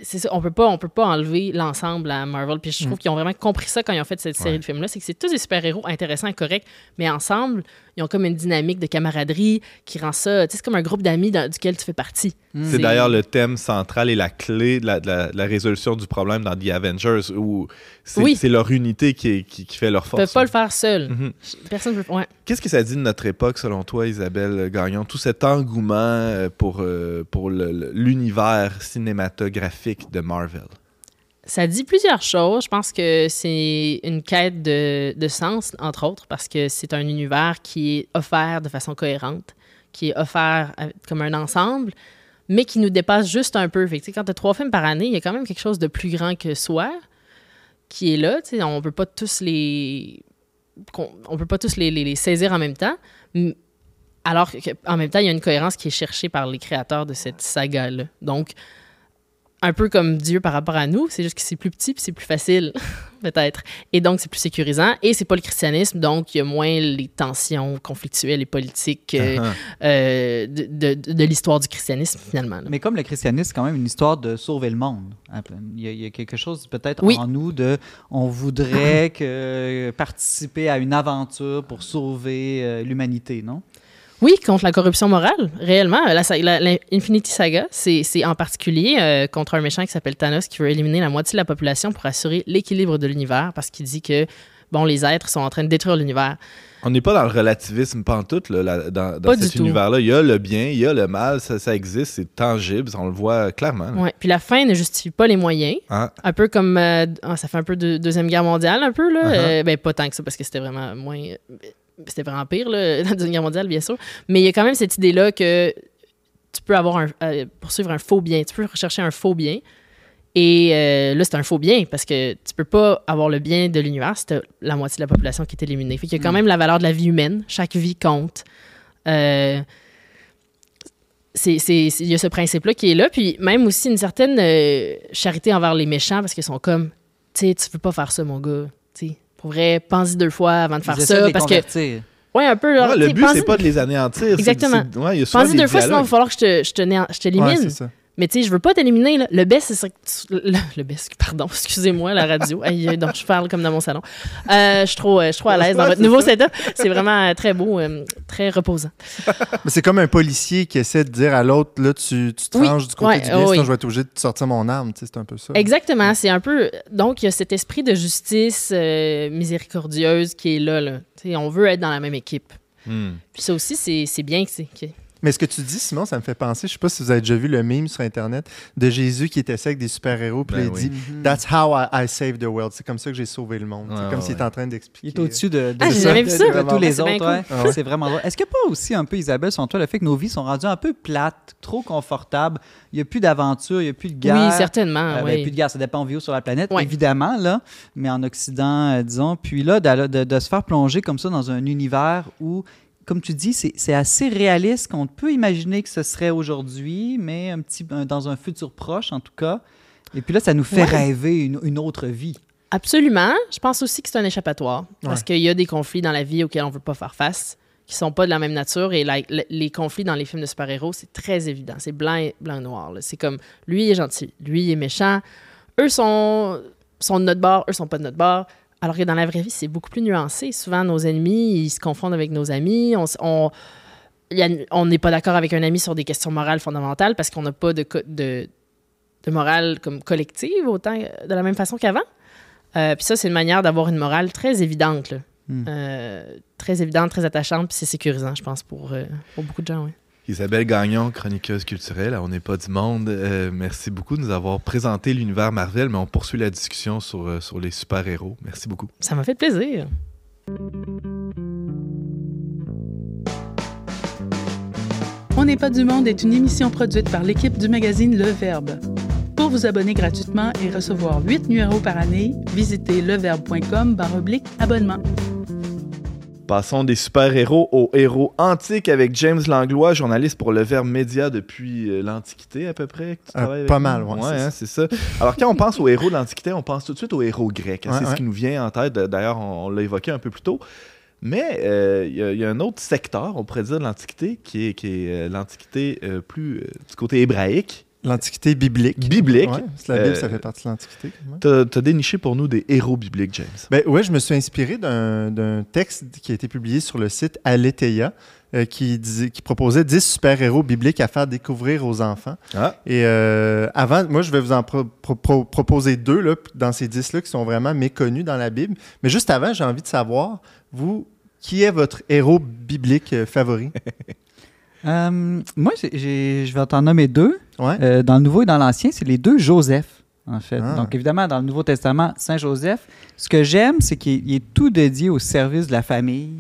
D: c'est ça, on peut pas, on peut pas enlever l'ensemble à Marvel. Puis je trouve qu'ils ont vraiment compris ça quand ils ont fait cette série
A: Ouais.
D: de films-là. C'est que c'est tous des super-héros intéressants et corrects, mais ensemble, ils ont comme une dynamique de camaraderie qui rend ça. Tu sais, c'est comme un groupe d'amis dans- duquel tu fais partie.
A: C'est d'ailleurs le thème central et la clé de la, de la- de la résolution du problème dans The Avengers, où c'est
D: Oui.
A: c'est leur unité qui, est- qui, qui fait leur
D: Ils
A: force.
D: peuvent pas le faire seuls.
A: Mhm.
D: Personne ne peut. Ouais.
A: Qu'est-ce que ça dit de notre époque, selon toi, Isabelle Gagnon? Tout cet engouement euh, pour, euh, pour l'univers cinématographique de Marvel?
D: Ça dit plusieurs choses. Je pense que c'est une quête de, de sens, entre autres, parce que c'est un univers qui est offert de façon cohérente, qui est offert comme un ensemble, mais qui nous dépasse juste un peu. Quand tu as trois films par année, il y a quand même quelque chose de plus grand que soi qui est là. On peut pas tous les on peut pas tous les, les- saisir en même temps. Alors qu'en même temps, il y a une cohérence qui est cherchée par les créateurs de cette saga-là. Donc, un peu comme Dieu par rapport à nous, c'est juste que c'est plus petit puis c'est plus facile, peut-être. Et donc, c'est plus sécurisant. Et c'est pas le christianisme, donc il y a moins les tensions conflictuelles et politiques euh,
A: Uh-huh.
D: euh, de, de- de l'histoire du christianisme, finalement. là.
B: Mais comme le christianisme, c'est quand même une histoire de sauver le monde. Il y a, il y a quelque chose peut-être
D: Oui.
B: en nous de on voudrait que participer à une aventure pour sauver euh, l'humanité, non?
D: Oui, contre la corruption morale, réellement. La, sa- la- la Infinity Saga, c'est en particulier euh, contre un méchant qui s'appelle Thanos qui veut éliminer la moitié de la population pour assurer l'équilibre de l'univers parce qu'il dit que, bon, les êtres sont en train de détruire l'univers.
A: On n'est pas dans le relativisme pantoute là, dans, cet univers-là. Il y a le bien, il y a le mal, ça, ça existe, c'est tangible, on le voit clairement.
D: Ouais. Puis la fin ne justifie pas les moyens.
A: Hein?
D: Un peu comme. euh, ah, ça fait un peu de Deuxième Guerre mondiale, un peu, là.
A: Uh-huh.
D: Euh, ben, pas tant que ça, parce que c'était vraiment moins. C'était vraiment pire, là, la Deuxième Guerre mondiale, bien sûr. Mais il y a quand même cette idée-là que tu peux avoir un. euh, poursuivre un faux bien. Tu peux rechercher un faux bien. Et euh, là, c'est un faux bien parce que tu peux pas avoir le bien de l'univers si la moitié de la population qui est éliminée. Fait qu'il y a quand même la valeur de la vie humaine. Chaque vie compte. Euh, il y a ce principe-là qui est là. Puis même aussi une certaine euh, charité envers les méchants parce qu'ils sont comme, tu sais, tu veux pas faire ça, mon gars. Pour vrai, pense-y deux fois avant de faire
B: de
D: ça.
B: les
D: Parce que, ouais, un peu. genre,
A: Ouais,
D: tu
A: le but, c'est pas de les anéantir.
D: Exactement.
A: ouais,
D: Pense-y deux fois, sinon il va falloir que je te- je te né- je
C: Ouais,
D: t'élimine.
C: c'est ça.
D: Mais tu sais, je veux pas t'éliminer. là. Le best, c'est ça que tu- le, le best, pardon, excusez-moi, la radio. Aïe, donc je parle comme dans mon salon. Euh, je suis trop, euh, je suis trop à l'aise dans votre nouveau setup. C'est vraiment euh, très beau, euh, très reposant.
C: Mais c'est comme un policier qui essaie de dire à l'autre, là, tu, tu te
D: Oui.
C: ranges du côté
D: Ouais,
C: du bien,
D: oh,
C: sinon
D: oui.
C: je vais être obligé de sortir mon arme. C'est un peu ça.
D: Exactement. C'est un peu. Donc, il y a cet esprit de justice euh, miséricordieuse qui est là. là. Tu sais, on veut être dans la même équipe.
A: Hmm.
D: Puis ça aussi, c'est c'est bien que c'est.
C: Mais ce que tu dis, Simon, ça me fait penser, je sais pas si vous avez déjà vu le meme sur Internet de Jésus qui était avec des super-héros, puis
A: Ben
C: là, il
A: oui.
C: dit That's how I, I saved the world. C'est comme ça que j'ai sauvé le monde.
A: Ouais,
C: c'est comme s'il
A: ouais.
C: en train
B: Il
C: d'expliquer.
B: est au-dessus de, de-
D: Ah,
B: de- de- de tous les
D: Ah, c'est bien
B: autres.
D: cool.
B: ouais.
C: Ah ouais.
B: C'est vraiment drôle. Est-ce que pas aussi un peu, Isabelle, selon toi, le fait que nos vies sont rendues un peu plates, trop confortables? Il n'y a plus d'aventure, il n'y a plus de guerre.
D: Oui, certainement.
B: Euh, ben,
D: oui.
B: plus de guerre, ça dépend où on vit sur la planète, évidemment, là, mais en Occident, euh, disons. Puis là, de, de- de se faire plonger comme ça dans un univers où, comme tu dis, c'est assez réaliste qu'on peut imaginer que ce serait aujourd'hui, mais un petit, dans un futur proche, en tout cas. Et puis là, ça nous fait
D: Ouais.
B: rêver une, une autre vie.
D: Absolument. Je pense aussi que c'est un échappatoire. Parce qu'il y a des conflits dans la vie auxquels on ne veut pas faire face, qui sont pas de la même nature. Et la- la- les conflits dans les films de super-héros, c'est très évident. C'est blanc et blanc et noir. C'est comme lui il est gentil, lui il est méchant. Eux sont, sont de notre bord, eux sont pas de notre bord. Alors que dans la vraie vie, c'est beaucoup plus nuancé. Souvent, nos ennemis, ils se confondent avec nos amis. On, n'est pas d'accord avec un ami sur des questions morales fondamentales parce qu'on n'a pas de, de, de morale comme collective autant euh, de la même façon qu'avant. Euh, puis ça, c'est une manière d'avoir une morale très évidente, là.
B: Hmm.
D: Euh, très évidente, très attachante, puis c'est sécurisant, je pense, pour, euh, pour beaucoup de gens.
A: Isabelle Gagnon, chroniqueuse culturelle, à on n'est pas du monde. Euh, merci beaucoup de nous avoir présenté l'univers Marvel, mais on poursuit la discussion sur, euh, sur les super-héros. Merci beaucoup.
D: Ça m'a fait plaisir.
E: On n'est pas du monde est une émission produite par l'équipe du magazine Le Verbe. Pour vous abonner gratuitement et recevoir 8 numéros par année, visitez leverbe.com oblique abonnement.
A: Passons des super-héros aux héros antiques avec James Langlois, journaliste pour Le Verbe Média depuis euh, l'Antiquité à peu près. tu
C: Euh, pas mal, ouais, c'est
A: hein, c'est ça. Alors quand on pense aux héros de l'Antiquité, on pense tout de suite aux héros grecs. hein,
C: Ouais,
A: c'est ce qui nous vient en tête. D'ailleurs, on, on l'a évoqué un peu plus tôt. Mais euh, il y a- il y, a un autre secteur, on pourrait dire, de l'Antiquité, qui est, qui est euh, l'Antiquité euh, plus du côté hébraïque,
C: L'Antiquité biblique.
A: biblique.
C: Ouais, la Bible,
A: Euh,
C: ça fait partie de l'Antiquité.
A: T'as as déniché pour nous des héros bibliques, James.
C: Ben, ouais, je me suis inspiré d'un texte qui a été publié sur le site Aletheia euh, qui, disait- qui proposait 10 super-héros bibliques à faire découvrir aux enfants.
A: Ah,
C: Et euh, avant, moi, je vais vous en pro- pro- pro- proposer deux là, dans ces 10-là qui sont vraiment méconnus dans la Bible. Mais juste avant, j'ai envie de savoir, vous, qui est votre héros biblique euh, favori?
B: Euh, moi, je vais t'en nommer deux.
C: Ouais.
B: Euh, dans le Nouveau et dans l'Ancien, c'est les deux Joseph, en fait.
C: Ah.
B: Donc, évidemment, dans le Nouveau Testament, Saint Joseph. Ce que j'aime, c'est qu'il est- tout dédié au service de la famille.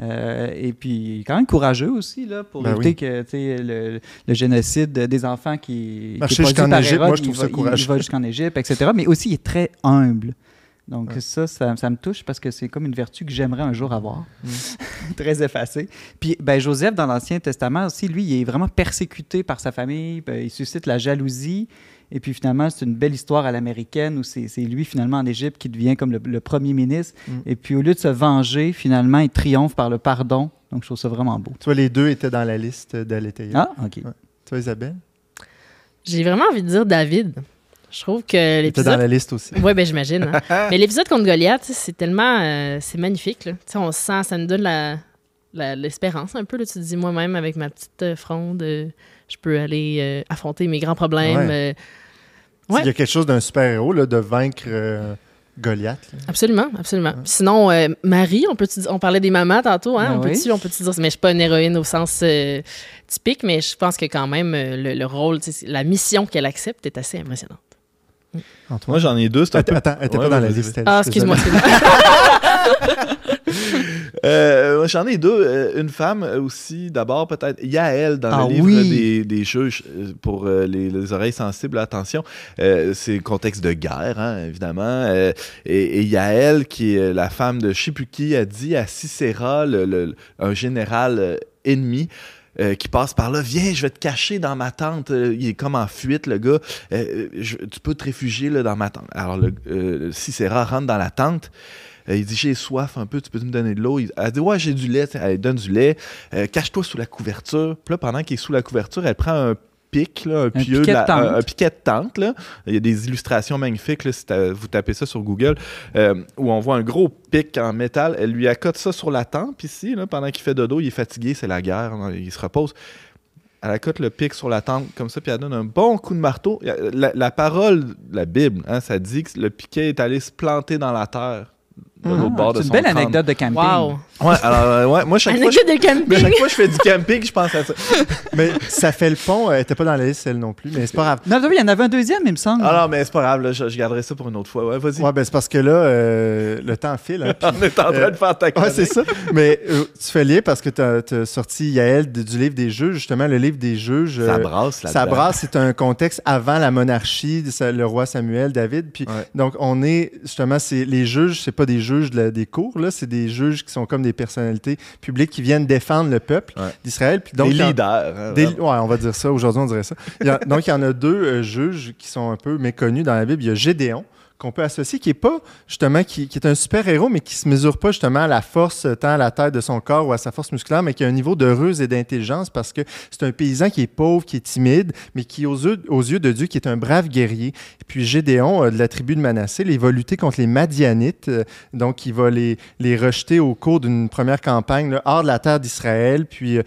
B: Euh, et puis, il est quand même courageux aussi, là, pour
C: Ben
B: éviter
C: oui.
B: que le, le génocide des enfants qui,
C: Marcher
B: qui est
C: jusqu'en Égypte,
B: Hérode,
C: moi, je
B: il
C: trouve
B: va-
C: ça
B: il-
C: courageux.
B: Il va jusqu'en Égypte, etc. Mais aussi, il est très humble. Donc,
C: Ouais.
B: ça, ça, ça me touche parce que c'est comme une vertu que j'aimerais un jour avoir.
C: Mm.
B: très effacée. Puis, ben, Joseph, dans l'Ancien Testament aussi, lui, il est vraiment persécuté par sa famille. Ben, il suscite la jalousie. Et puis, finalement, c'est une belle histoire à l'américaine où c'est lui, finalement, en Égypte, qui devient comme le, le premier ministre.
C: Mm.
B: Et puis, au lieu de se venger, finalement, il triomphe par le pardon. Donc, je trouve ça vraiment beau.
C: Tu vois, les deux étaient dans la liste d'Aletheia.
B: Ah, OK.
C: Tu vois, Isabelle?
D: J'ai vraiment envie de dire David. Je trouve que
C: était dans
D: l'épisode.
C: la liste aussi.
D: Oui, ben j'imagine. hein. Mais l'épisode contre Goliath, c'est tellement. euh, c'est magnifique. Là. On sent, ça nous donne la, la- l'espérance un peu. Là. Tu te dis, moi-même, avec ma petite euh, fronde, euh, je peux aller euh, affronter mes grands problèmes.
C: Ouais.
D: euh, Ouais.
C: Il y a quelque chose d'un super-héros là, de vaincre euh, Goliath. là.
D: Absolument, absolument. Sinon, euh, Marie, on, peut on parlait des mamans tantôt, hein?
B: Ben
D: on peut
B: oui.
D: on peut dire, mais je suis pas une héroïne au sens euh, typique, mais je pense que quand même le, le rôle, la mission qu'elle accepte est assez impressionnante.
C: Antoine?
A: Moi, j'en ai deux. Un peu...
C: Attends,
A: Ouais,
C: pas dans la liste.
D: Ah, excuse-moi.
A: Euh, J'en ai deux. Euh, une femme euh, aussi, d'abord, peut-être. Yael, dans
B: Ah
A: le livre
B: oui.
A: des, des juges, euh, pour euh, les, les oreilles sensibles, attention. Euh, c'est le contexte de guerre, hein, évidemment. Euh, et, et Yael, qui est la femme de qui, a dit à Sisera, le, le- un général euh, ennemi, euh, qui passe par là. Viens, je vais te cacher dans ma tente. Euh, il est comme en fuite, le gars. Euh, tu peux te réfugier là, dans ma tente. Alors, le, Sisera rentre dans la tente. Il dit J'ai soif un peu, tu peux me donner de l'eau Elle dit Ouais, j'ai du lait. Elle donne du lait. Cache-toi sous la couverture. Puis là, pendant qu'il est sous la couverture, elle prend un pic, là, un, pieu,
B: piquet de
A: la-
B: tente.
A: un, un piquet de tente. Là. Il y a des illustrations magnifiques. Là, si vous tapez ça sur Google, euh, où on voit un gros pic en métal. Elle lui accote ça sur la tempe ici. Là, pendant qu'il fait dodo, il est fatigué, c'est la guerre. hein, il se repose. Elle accote le pic sur la tempe comme ça, puis elle donne un bon coup de marteau. La, la parole de la Bible, hein, ça dit que le piquet est allé se planter dans la terre.
B: Ah, C'est une belle
A: crâne.
B: anecdote de camping.
D: Wow!
A: Ouais, alors, euh, ouais, moi, chaque fois, je,
D: de camping!
A: chaque fois que je fais du camping, je pense à ça.
C: Mais ça fait le pont. Elle n'était pas dans la liste, elle non plus, mais c'est pas grave.
B: Non, il y en avait un deuxième, il me semble.
A: Ah non, mais c'est pas grave, là, je, je garderai ça pour une autre fois. Ouais, vas-y.
C: Ouais, ben c'est parce que là, euh, le temps file. hein,
A: On est en train
C: Euh,
A: de faire ta
C: Ouais,
A: chronique.
C: c'est ça. Mais euh, tu fais lien parce que tu as, sorti Yael du livre des juges. Justement, le livre des juges.
A: Ça
C: euh,
A: brasse là
C: ça brasse, c'est un contexte avant la monarchie, le roi Samuel, David. Puis
A: Ouais.
C: donc on est justement, c'est les juges, c'est pas des juges de la- des cours là, c'est des juges qui sont comme des personnalités publiques qui viennent défendre le peuple
A: Ouais.
C: d'Israël. Puis donc
A: Des leaders. hein,
C: des- ouais, on va dire ça. Aujourd'hui, on dirait ça. Il y a- donc, il y en a deux euh, juges qui sont un peu méconnus dans la Bible. Il y a Gédéon, qu'on peut associer, qui est pas, justement, qui, est un super-héros, mais qui se mesure pas, justement, à la force, euh, tant à la taille de son corps ou à sa force musculaire, mais qui a un niveau de ruse et d'intelligence parce que c'est un paysan qui est pauvre, qui est timide, mais qui, aux yeux, aux yeux de Dieu, qui est un brave guerrier. Et puis, Gédéon, euh, de la tribu de Manassé, il va lutter contre les Madianites. euh, donc, il va les, les rejeter au cours d'une première campagne hors de la terre d'Israël. Puis,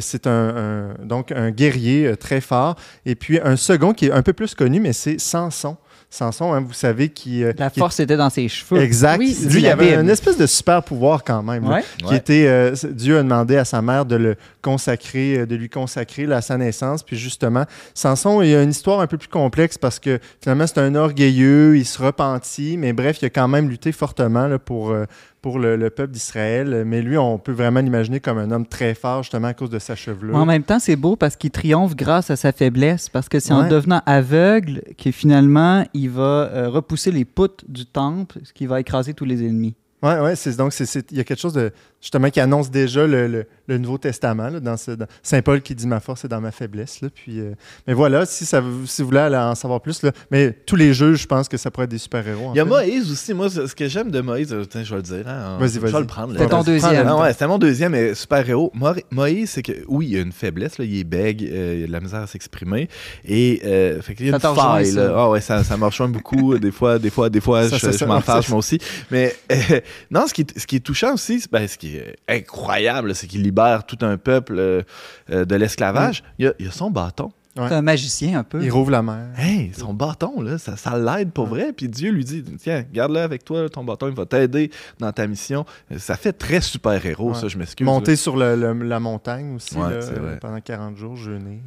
C: c'est un, donc un guerrier très fort. Et puis, un second qui est un peu plus connu, mais c'est Samson. Samson, hein, vous savez, qui... euh,
B: La
C: qui est-
B: force était dans ses cheveux.
C: Exact.
D: Oui,
C: Lui, il avait une espèce de super pouvoir quand même. là,
B: Ouais.
C: qui
A: Ouais.
C: était, euh, Dieu a demandé à sa mère de le consacrer, euh, de lui consacrer là, à sa naissance. Puis justement, Samson, il y a une histoire un peu plus complexe parce que finalement, c'est un orgueilleux, il se repentit, mais bref, il a quand même lutté fortement là, pour, euh, pour le, le peuple d'Israël. Mais lui, on peut vraiment l'imaginer comme un homme très fort, justement, à cause de sa chevelure.
B: En même temps, c'est beau parce qu'il triomphe grâce à sa faiblesse. Parce que c'est en devenant aveugle que finalement, il va euh, repousser les poutres du temple, ce qui va écraser tous les ennemis.
C: Ouais, ouais, c'est donc il y a quelque chose de justement qui annonce déjà le, le- le Nouveau Testament là, dans ce dans- Saint Paul qui dit ma force est dans ma faiblesse là, puis euh, mais voilà, si ça vous- si vous voulez en savoir plus là, mais tous les jeux, je pense que ça pourrait être des super-héros. en
A: Il y a
C: fait.
A: Moïse aussi. Moi, ce ce que j'aime de Moïse, euh, tiens, je vais le dire. hein,
C: Vas-y,
A: Je
C: vas-y.
A: vais le prendre. là.
B: C'est ton deuxième.
A: Ah ouais, c'était mon deuxième mais super-héros. Mo- Moïse, c'est que oui, il a une faiblesse, là, il est bègue, euh, il a de la misère à s'exprimer. Et euh, fait qu'il y a
B: Ça
A: une faille. là. Ah ouais, ça, ça me beaucoup. des fois, des fois, des fois,
C: Ça,
A: je, je m'en fâche moi aussi. Mais euh, non, ce qui, est, ce qui est touchant aussi, ben, ce qui est incroyable, c'est qu'il libère tout un peuple euh, euh, de l'esclavage. Il, y a, il a son bâton.
C: Ouais.
B: C'est un magicien un peu.
C: Il rouvre la mer.
A: Hey, son bâton, là, ça, ça l'aide pour vrai. Puis Dieu lui dit Tiens, garde-le avec toi, ton bâton, il va t'aider dans ta mission. Ça fait très super-héros,
C: Ouais.
A: ça, je m'excuse.
C: Monter sur le- le- la montagne aussi là, pendant 40 jours jeûner.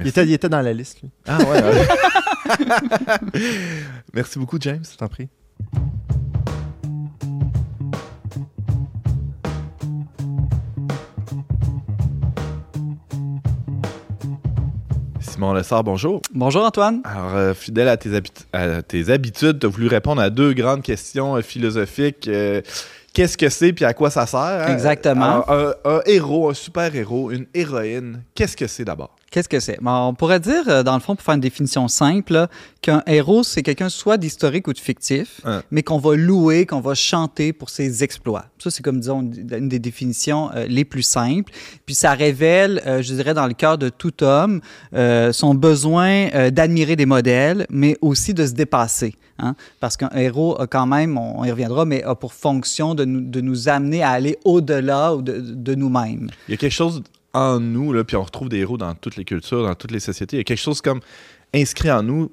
C: Il était, il était dans la liste, lui.
A: Ah ouais, ouais. Merci beaucoup, James.
C: Je t'en prie.
A: Simon Lessard, bonjour.
B: Bonjour Antoine.
A: Alors, euh, fidèle à tes, habit- à tes habitudes, tu as voulu répondre à deux grandes questions euh, philosophiques. Euh, Qu'est-ce que c'est puis à quoi ça sert? hein?
B: Exactement.
A: Alors, un, un héros, un super-héros, une héroïne, qu'est-ce que c'est d'abord?
B: Qu'est-ce que c'est? Bon, on pourrait dire, euh, dans le fond, pour faire une définition simple, qu'un héros, c'est quelqu'un soit d'historique ou de fictif,
A: Hein.
B: mais qu'on va louer, qu'on va chanter pour ses exploits. Ça, c'est comme, disons, une des définitions euh, les plus simples. Puis ça révèle, euh, je dirais, dans le cœur de tout homme, euh, son besoin d'admirer des modèles, mais aussi de se dépasser. hein. Parce qu'un héros a quand même, on y reviendra, mais a pour fonction de nous, de nous amener à aller au-delà de nous-mêmes.
A: Il y a quelque chose en nous, là, puis on retrouve des héros dans toutes les cultures, dans toutes les sociétés. Il y a quelque chose comme inscrit en nous,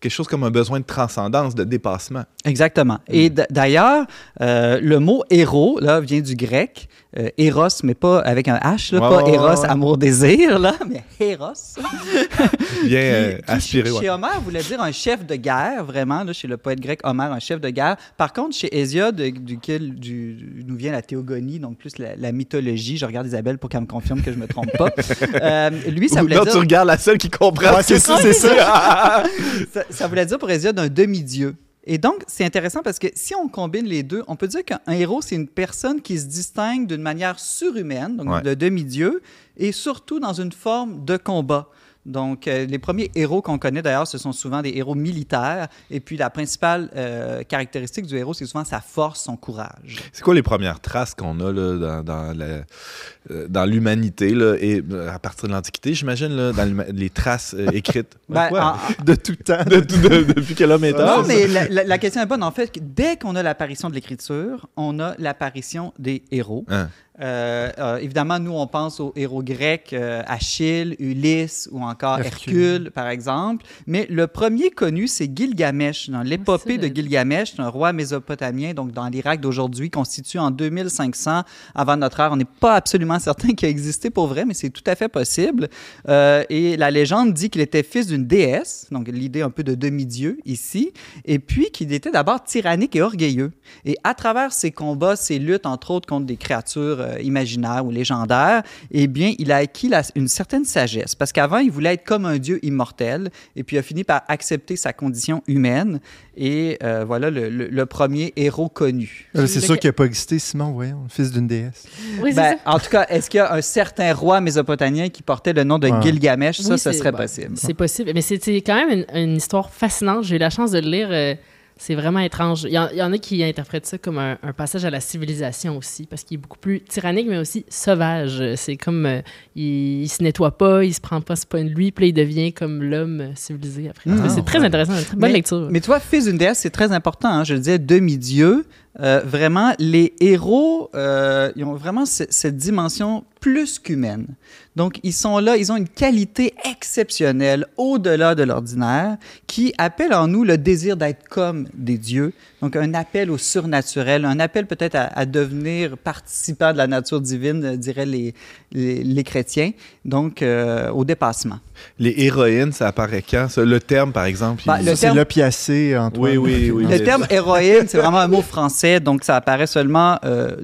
A: quelque chose comme un besoin de transcendance, de dépassement.
B: Exactement. Et d- d'ailleurs, euh, le mot héros là, vient du grec, euh, éros, mais pas avec un H, là, pas
A: ouais,
B: éros,
A: ouais.
B: amour-désir, là, mais héros.
A: Bien euh, aspiré,
B: Chez
A: ouais.
B: Homère voulait dire un chef de guerre, vraiment, là, chez le poète grec Homère, un chef de guerre. Par contre, chez Hésiode, duquel du, du- nous vient la théogonie, donc plus la, la mythologie, je regarde Isabelle pour qu'elle me confirme que je me trompe pas. Euh, lui, ça
A: Ou
B: voulait
A: non,
B: dire...
A: tu regardes la seule qui comprend.
C: Ouais, c'est ça, c'est ça.
B: ça, ça voulait dire pour Hésiode un demi-dieu. Et donc, c'est intéressant parce que si on combine les deux, on peut dire qu'un héros, c'est une personne qui se distingue d'une manière surhumaine, donc
A: Ouais.
B: de demi-dieu, et surtout dans une forme de combat. Donc, euh, les premiers héros qu'on connaît, d'ailleurs, ce sont souvent des héros militaires. Et puis, la principale euh, caractéristique du héros, c'est souvent sa force, son courage.
A: C'est quoi les premières traces qu'on a là, dans, dans euh, l'humanité, là, et euh, à partir de l'Antiquité, j'imagine, là, dans les traces euh, écrites?
B: Ben,
A: Quoi?
B: en-
C: De tout temps.
A: De tout- de- depuis quel homme est
B: Non, mais la, la- la question est bonne. En fait, dès qu'on a l'apparition de l'écriture, on a l'apparition des héros.
A: Hein.
B: Euh, euh, évidemment, nous, on pense aux héros grecs, euh, Achille, Ulysse ou encore
C: Hercule.
B: Hercule, par exemple. Mais le premier connu, c'est Gilgamesh. Dans l'épopée
D: c'est
B: de Gilgamesh, c'est un roi mésopotamien, donc dans l'Irak d'aujourd'hui, constitué en 2500 avant notre ère. On n'est pas absolument certain qu'il a existé pour vrai, mais c'est tout à fait possible. Euh, et la légende dit qu'il était fils d'une déesse, donc l'idée un peu de demi-dieu ici, et puis qu'il était d'abord tyrannique et orgueilleux. Et à travers ses combats, ses luttes, entre autres contre des créatures euh, imaginaires ou légendaires, eh bien, il a acquis la- une certaine sagesse. Parce qu'avant, il voulait être comme un dieu immortel, et puis il a fini par accepter sa condition humaine. Et euh, voilà le, le- le premier héros connu.
C: Euh, C'est sûr qu'il n'a pas existé, Simon, voyons, le fils d'une déesse.
D: Oui, c'est
B: Ben,
D: ça.
B: en tout cas, est-ce qu'il y a un certain roi mésopotamien qui portait le nom de
C: Ouais.
B: Gilgamesh? Ça,
D: Oui,
B: ce serait possible.
D: C'est possible. Mais c'est c'est quand même une, une histoire fascinante. J'ai eu la chance de le lire. C'est vraiment étrange. Il y, en, il y en a qui interprètent ça comme un, un passage à la civilisation aussi, parce qu'il est beaucoup plus tyrannique, mais aussi sauvage. C'est comme euh, il, il se nettoie pas, il se prend pas soin de lui, puis il devient comme l'homme civilisé après.
B: Ah,
D: c'est très
A: ouais.
D: intéressant, une très bonne
B: Mais-
D: lecture.
B: Mais tu vois, fils d'une déesse, c'est très important. hein. Je le disais, demi-dieu. Euh, vraiment, les héros, euh, ils ont vraiment ce- cette dimension plus qu'humaine. Donc, ils sont là, ils ont une qualité exceptionnelle, au-delà de l'ordinaire, qui appelle en nous le désir d'être comme des dieux. Donc, un appel au surnaturel, un appel peut-être à, à devenir participant de la nature divine, diraient les, les, les chrétiens. Donc, euh, au dépassement.
A: Les héroïnes, ça apparaît quand? ça? Le terme, par exemple. Il-
B: le
C: Ça, c'est
B: terme-
C: l'opiacé, Antoine.
A: Oui, oui, oui.
B: Le terme héroïne, c'est vraiment un mot français, donc ça apparaît seulement euh,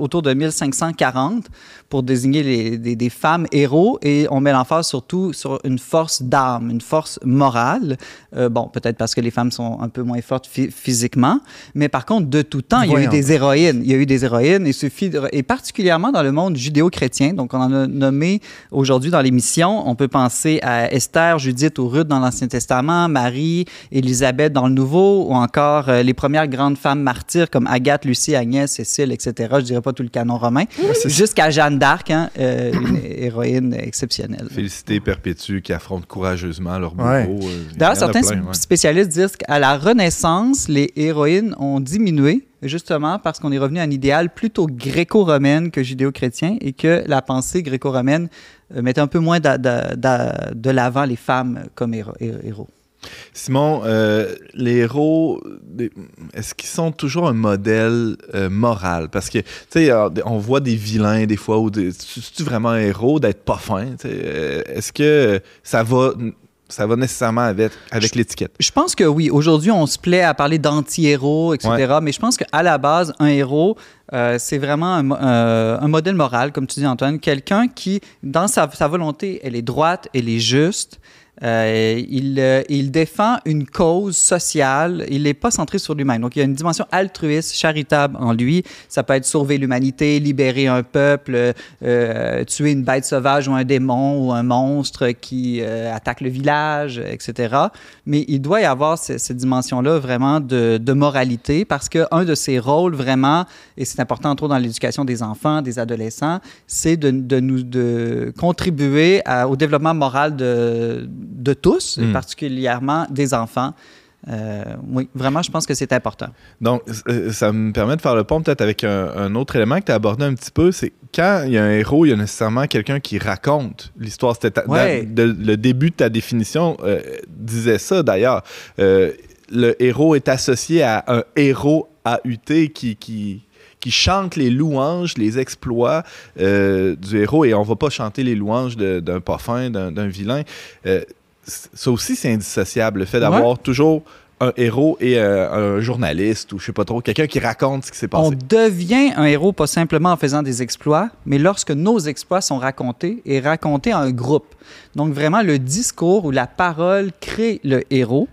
B: autour de 1540 pour désigner les, des, des femmes héros et on met l'emphase surtout sur une force d'âme, une force morale. Euh, bon, peut-être parce que les femmes sont un peu moins fortes phy- physiquement, mais par contre, de tout temps, il y a eu des héroïnes. Il y a eu des héroïnes, il suffit de- et particulièrement dans le monde judéo-chrétien. Donc, on en a nommé aujourd'hui dans l'émission. On peut penser à Esther, Judith ou Ruth dans l'Ancien Testament, Marie, Élisabeth dans le Nouveau, ou encore euh, les premières grandes femmes martyrs comme Agathe, Lucie, Agnès, Cécile, etc. Je dirais pas tout le canon romain. Jusqu'à Jeanne d'Arc, hein, euh, une héroïne exceptionnelle.
A: Félicité Perpétue qui affrontent courageusement leur bourreau.
C: Ouais.
A: euh,
B: D'ailleurs, certains
A: plein, ouais.
B: spécialistes disent qu'à la Renaissance, les héroïnes ont diminué, justement parce qu'on est revenu à un idéal plutôt gréco-romaine que judéo-chrétien et que la pensée gréco-romaine euh, mettait un peu moins de l'avant les femmes comme héro- hé- héros.
A: Simon, euh, les héros, est-ce qu'ils sont toujours un modèle euh, moral? Parce que, tu sais, on voit des vilains des fois, ou c'est-tu vraiment un héros d'être pas fin? euh, Est-ce que ça va, ça va nécessairement avec, avec l'étiquette?
B: Je pense que oui. Aujourd'hui, on se plaît à parler d'anti-héros, etc. Mais je pense qu'à la base, un héros, euh, c'est vraiment un, mo- euh, un modèle moral, comme tu dis, Antoine. Quelqu'un qui, dans sa, sa volonté, elle est droite, elle est juste. Euh, il, euh, il défend une cause sociale. Il n'est pas centré sur lui-même. Donc, il y a une dimension altruiste, charitable en lui. Ça peut être sauver l'humanité, libérer un peuple, euh, tuer une bête sauvage ou un démon ou un monstre qui attaque le village, etc. Mais il doit y avoir ce- cette dimension-là vraiment de, moralité parce qu'un de ses rôles vraiment, et c'est important entre autres dans l'éducation des enfants, des adolescents, c'est de, contribuer au développement moral de, de tous, et
A: Mm.
B: particulièrement des enfants. Euh, oui, vraiment, je pense que c'est important.
A: Donc, euh, ça me permet de faire le pont peut-être avec un, un autre élément que tu as abordé un petit peu, c'est quand il y a un héros, il y a nécessairement quelqu'un qui raconte l'histoire. C'était
B: Ouais.
A: le début de ta définition euh, disait ça d'ailleurs. Euh, le héros est associé à un héros AUT qui, qui, qui chante les louanges, les exploits euh, du héros, et on va pas chanter les louanges d'un pas fin, d'un vilain. Euh, ça aussi, c'est indissociable, le fait d'avoir toujours un héros et euh, un journaliste ou je sais pas trop, quelqu'un qui raconte ce qui s'est
B: On
A: passé.
B: devient un héros pas simplement en faisant des exploits, mais lorsque nos exploits sont racontés et racontés un groupe. Donc vraiment, le discours ou la parole crée le héros.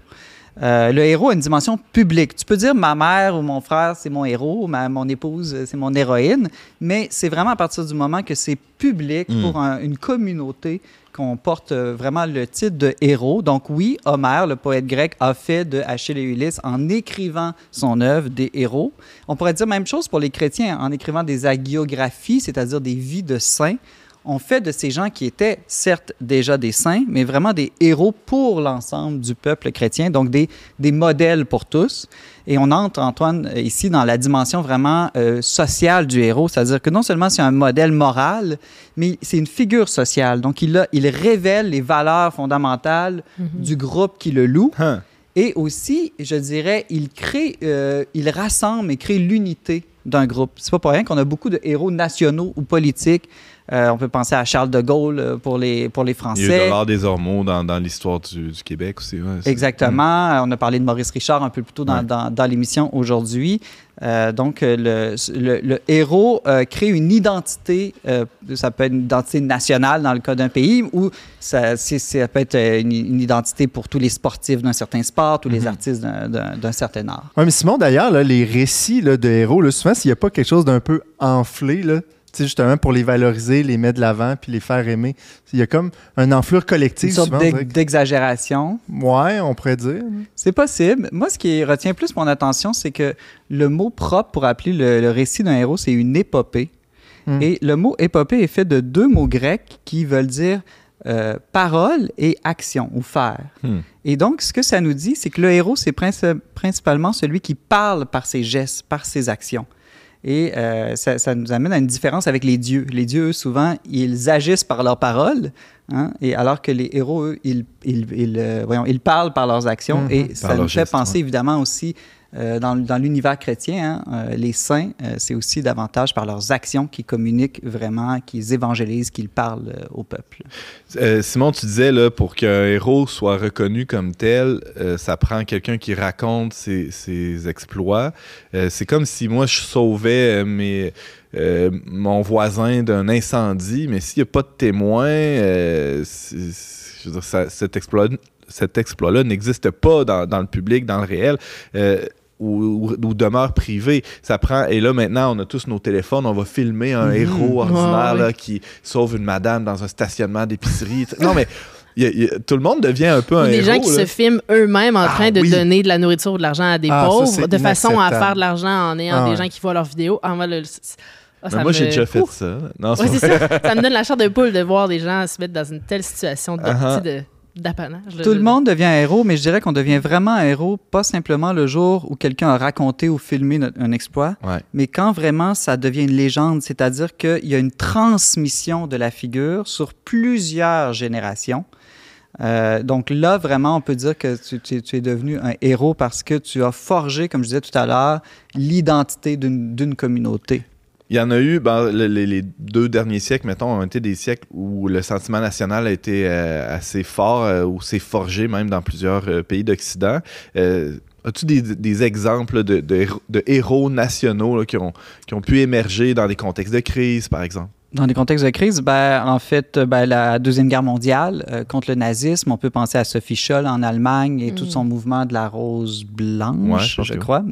B: Euh, le héros a une dimension publique. Tu peux dire ma mère ou mon frère, c'est mon héros, ma, mon épouse, c'est mon héroïne, mais c'est vraiment à partir du moment que c'est public
A: Mm.
B: pour un- une communauté qu'on porte euh, vraiment le titre de héros. Donc oui, Homère, le poète grec, a fait de Achille et Ulysse en écrivant son œuvre des héros. On pourrait dire même chose pour les chrétiens en écrivant des hagiographies, c'est-à-dire des vies de saints. On fait de ces gens qui étaient certes déjà des saints, mais vraiment des héros pour l'ensemble du peuple chrétien, donc des, des modèles pour tous. Et on entre, Antoine, euh, ici dans la dimension vraiment euh, sociale du héros, c'est-à-dire que non seulement c'est un modèle moral, mais c'est une figure sociale. Donc il, a, il révèle les valeurs fondamentales du groupe qui le loue.
A: Hein.
B: Et aussi, je dirais, il crée, euh, il rassemble et crée l'unité d'un groupe. C'est pas pour rien qu'on a beaucoup de héros nationaux ou politiques. Euh, on peut penser à Charles de Gaulle euh, pour les, pour les
A: Il y a eu
B: Français.
A: Dollar des Ormeaux dans, dans l'histoire du, du Québec aussi. ouais,
B: Exactement. Euh, On a parlé de Maurice Richard un peu plus tôt dans,
A: Ouais.
B: dans, dans l'émission aujourd'hui. Euh, donc, le, le, le héros euh, crée une identité, euh, ça peut être une identité nationale dans le cas d'un pays, ou ça, c'est- ça peut être une, une identité pour tous les sportifs d'un certain sport, tous les artistes d'un- certain art.
C: Mais Simon, d'ailleurs, là, les récits là, de héros, là, souvent, s'il n'y a pas quelque chose d'un peu enflé, là, justement pour les valoriser, les mettre de l'avant, puis les faire aimer, il y a comme un enflure
B: Une
C: collective.
B: sorte
C: souvent, on
B: d'ex-
C: dirait que-
B: d'exagération.
C: Ouais, on pourrait dire.
B: C'est possible. Moi, ce qui retient plus mon attention, c'est que le mot propre pour appeler le, le récit d'un héros, c'est une épopée.
C: Hmm.
B: Et le mot épopée est fait de deux mots grecs qui veulent dire euh, parole et action ou faire.
A: Hmm.
B: Et donc, ce que ça nous dit, c'est que le héros, c'est princi- principalement celui qui parle par ses gestes, par ses actions. Et euh, ça, ça nous amène à une différence avec les dieux. Les dieux, eux, souvent, ils agissent par leurs paroles, hein, et alors que les héros, eux, ils, ils, ils, euh, voyons, ils parlent par leurs actions.
C: Mhm.
B: Et ça nous fait
A: gestes,
B: penser
A: ouais.
B: évidemment aussi euh, dans, l'univers chrétien, hein, euh, les saints, euh, c'est aussi davantage par leurs actions qu'ils communiquent vraiment, qu'ils évangélisent, qu'ils parlent au peuple.
A: Simon, tu disais, là, pour qu'un héros soit reconnu comme tel, ça prend quelqu'un qui raconte ses, exploits. C'est comme si moi, je sauvais mon voisin d'un incendie, mais s'il n'y a pas de témoin, cet exploit cet exploit-là n'existe pas dans, le public, dans le réel. Ou, ou- ou demeure privé. Ça prend. Et là, maintenant, on a tous nos téléphones, on va filmer un
B: Mhm.
A: héros ordinaire là, qui sauve une madame dans un stationnement d'épicerie. non, mais il y a- il y a- tout le monde devient un peu un
D: des
A: héros.
D: gens qui
A: là.
D: se filment eux-mêmes en
A: Ah
D: train de
A: oui.
D: donner de la nourriture ou de l'argent à des
C: Ah,
D: pauvres, de façon à faire de l'argent en ayant
C: Ah
D: des gens qui voient leur vidéo. Ah, moi, le- ah,
A: Mais moi, j'ai déjà fait
D: Ouh.
A: ça. Non,
D: Ouais, ça. ça me donne la chair de poule de voir des gens se mettre dans une telle situation de, de- d'apanage.
B: Tout le monde devient un héros, mais je dirais qu'on devient vraiment un héros, pas simplement le jour où quelqu'un a raconté ou filmé un exploit,
A: Ouais.
B: mais quand vraiment ça devient une légende, c'est-à-dire qu'il y a une transmission de la figure sur plusieurs générations. Euh, donc là, vraiment, on peut dire que tu, tu- tu es devenu un héros parce que tu as forgé, comme je disais tout à l'heure, l'identité d'une communauté.
A: Il y en a eu, ben, le- les, deux derniers siècles, mettons, ont été des siècles où le sentiment national a été euh, assez fort, euh, où c'est forgé même dans plusieurs euh, pays d'Occident. Euh, As-tu des, exemples de, héros- nationaux qui, ont, qui ont pu émerger dans des contextes de crise, par exemple?
B: Dans des contextes de crise, ben, en fait, ben, la Deuxième Guerre mondiale euh, contre le nazisme, on peut penser à Sophie Scholl en Allemagne et tout
D: Mm.
B: son mouvement de la rose
A: Ouais,
B: blanche,
A: je
B: crois.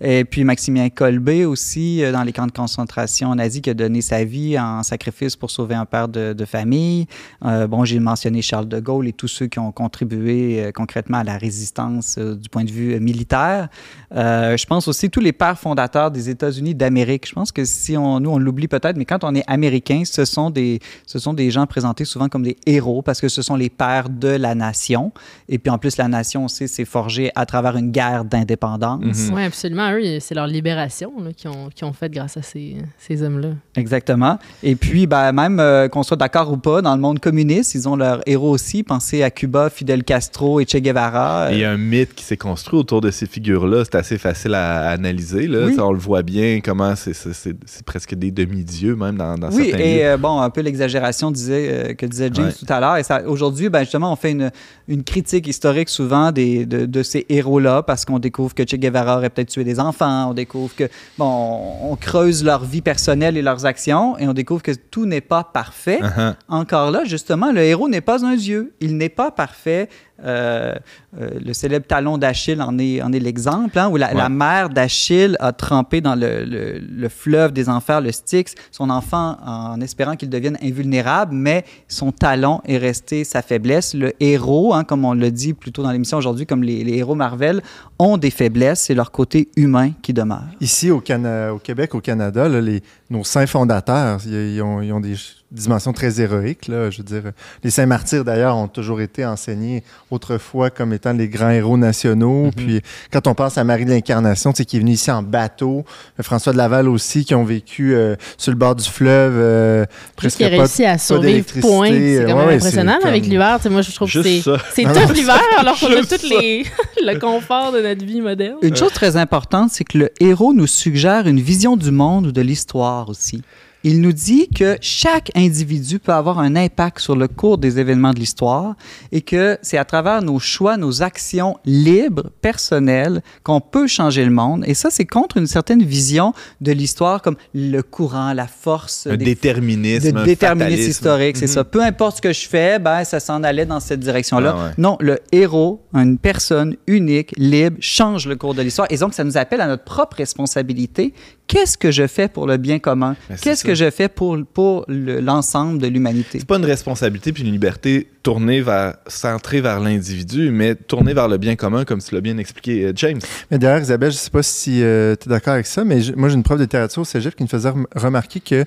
B: Et puis Maximilien Kolbe aussi, euh, dans les camps de concentration nazis, qui a donné sa vie en sacrifice pour sauver un père de, de famille. Euh, bon, j'ai mentionné Charles de Gaulle et tous ceux qui ont contribué euh, concrètement à la résistance euh, du point de vue euh, militaire. Euh, je pense aussi tous les pères fondateurs des États-Unis d'Amérique. Je pense que si on, nous, on l'oublie peut-être, mais quand on est américain, ce sont, des, ce sont des gens présentés souvent comme des héros parce que ce sont les pères de la nation. Et puis en plus, la nation aussi s'est forgée à travers une guerre d'indépendance.
A: Mhm.
D: Oui, absolument. Eux, c'est leur libération là, qu'ils ont, qu'ils ont faite grâce à ces, ces hommes-là.
B: Exactement. Et puis, ben, même euh, qu'on soit d'accord ou pas, dans le monde communiste, ils ont leurs héros aussi. Pensez à Cuba, Fidel Castro et Che Guevara.
A: Il y a un mythe qui s'est construit autour de ces figures-là. C'est assez facile à, à analyser. Là.
B: Oui.
A: Ça, on le voit bien, comment c'est, c'est- c'est- c'est presque des demi-dieux, même dans, dans
B: Oui,
A: certains
B: et euh, bon, un peu l'exagération disait, euh, que disait James
A: Ouais.
B: tout à l'heure. Et ça, aujourd'hui, ben, justement, on fait une, une critique historique souvent des, de, de ces héros-là parce qu'on découvre que Che Guevara aurait peut-être tué des enfants. On découvre que, bon, on, on creuse leur vie personnelle et leurs actions et on découvre que tout n'est pas parfait.
A: Uh-huh.
B: Encore là, justement, le héros n'est pas un dieu. Il n'est pas parfait. Euh, euh, le célèbre talon d'Achille en est, en est l'exemple, hein, où la, la mère d'Achille a trempé dans le, le, le, fleuve des enfers, le Styx, son enfant en espérant qu'il devienne invulnérable, mais son talon est resté sa faiblesse. Le héros, hein, comme on le dit plutôt dans l'émission aujourd'hui, comme les, les, héros Marvel, ont des faiblesses, c'est leur côté humain qui demeure.
C: Ici, au, Cana au Québec, au Canada, là, les, nos saints fondateurs, ils, ils, ont, ils ont des dimension très héroïque. Là. Je veux dire, les saints martyrs, d'ailleurs, ont toujours été enseignés autrefois comme étant les grands héros nationaux. Mm -hmm. Puis quand on pense à Marie de l'Incarnation, qui est venue ici en bateau, François de Laval aussi, qui ont vécu euh, sur le bord du fleuve. Euh,
D: presque qui a réussi pas, à sauver point. C'est quand même ouais, impressionnant comme... avec l'hiver. Moi, je trouve Juste que c'est tough l'hiver alors qu'on a tout les... le confort de notre vie moderne.
B: Une chose très importante, c'est que le héros nous suggère une vision du monde ou de l'histoire aussi il nous dit que chaque individu peut avoir un impact sur le cours des événements de l'histoire et que c'est à travers nos choix, nos actions libres, personnelles, qu'on peut changer le monde. Et ça, c'est contre une certaine vision de l'histoire comme le courant, la force.
A: Un des, déterminisme. Un
B: déterminisme historique, c'est mm -hmm. ça. Peu importe ce que je fais, ben, ça s'en allait dans cette direction-là. Ah ouais. Non, le héros, une personne unique, libre, change le cours de l'histoire. Et donc, ça nous appelle à notre propre responsabilité qu'est-ce que je fais pour le bien commun? Qu'est-ce que je fais pour, pour l'ensemble de l'humanité?
A: C'est pas une responsabilité puis une liberté tournée vers, centrée vers l'individu, mais tournée vers le bien commun, comme tu l'as bien expliqué, James.
C: Mais d'ailleurs, Isabelle, je sais pas si euh, tu es d'accord avec ça, mais moi, j'ai une prof de littérature au cégep qui me faisait remarquer que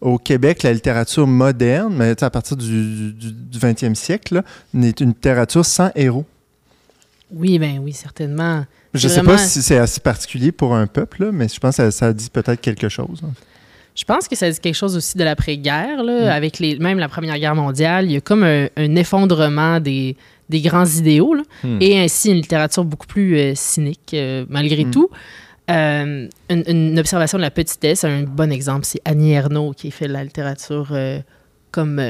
C: au Québec, la littérature moderne, mais à partir du, du, du 20e siècle, est une littérature sans héros.
D: Oui, ben oui, certainement.
C: Je ne sais vraiment... pas si c'est assez particulier pour un peuple, là, mais je pense que ça, ça dit peut-être quelque chose. En fait.
D: Je pense que ça dit quelque chose aussi de l'après-guerre, mm. avec les, même la Première Guerre mondiale. Il y a comme un, un effondrement des, des, grands idéaux, là, mm. et ainsi une littérature beaucoup plus euh, cynique, euh, malgré mm. tout. Euh, une, une, observation de la petitesse, un bon exemple, c'est Annie Ernaux qui fait la littérature comme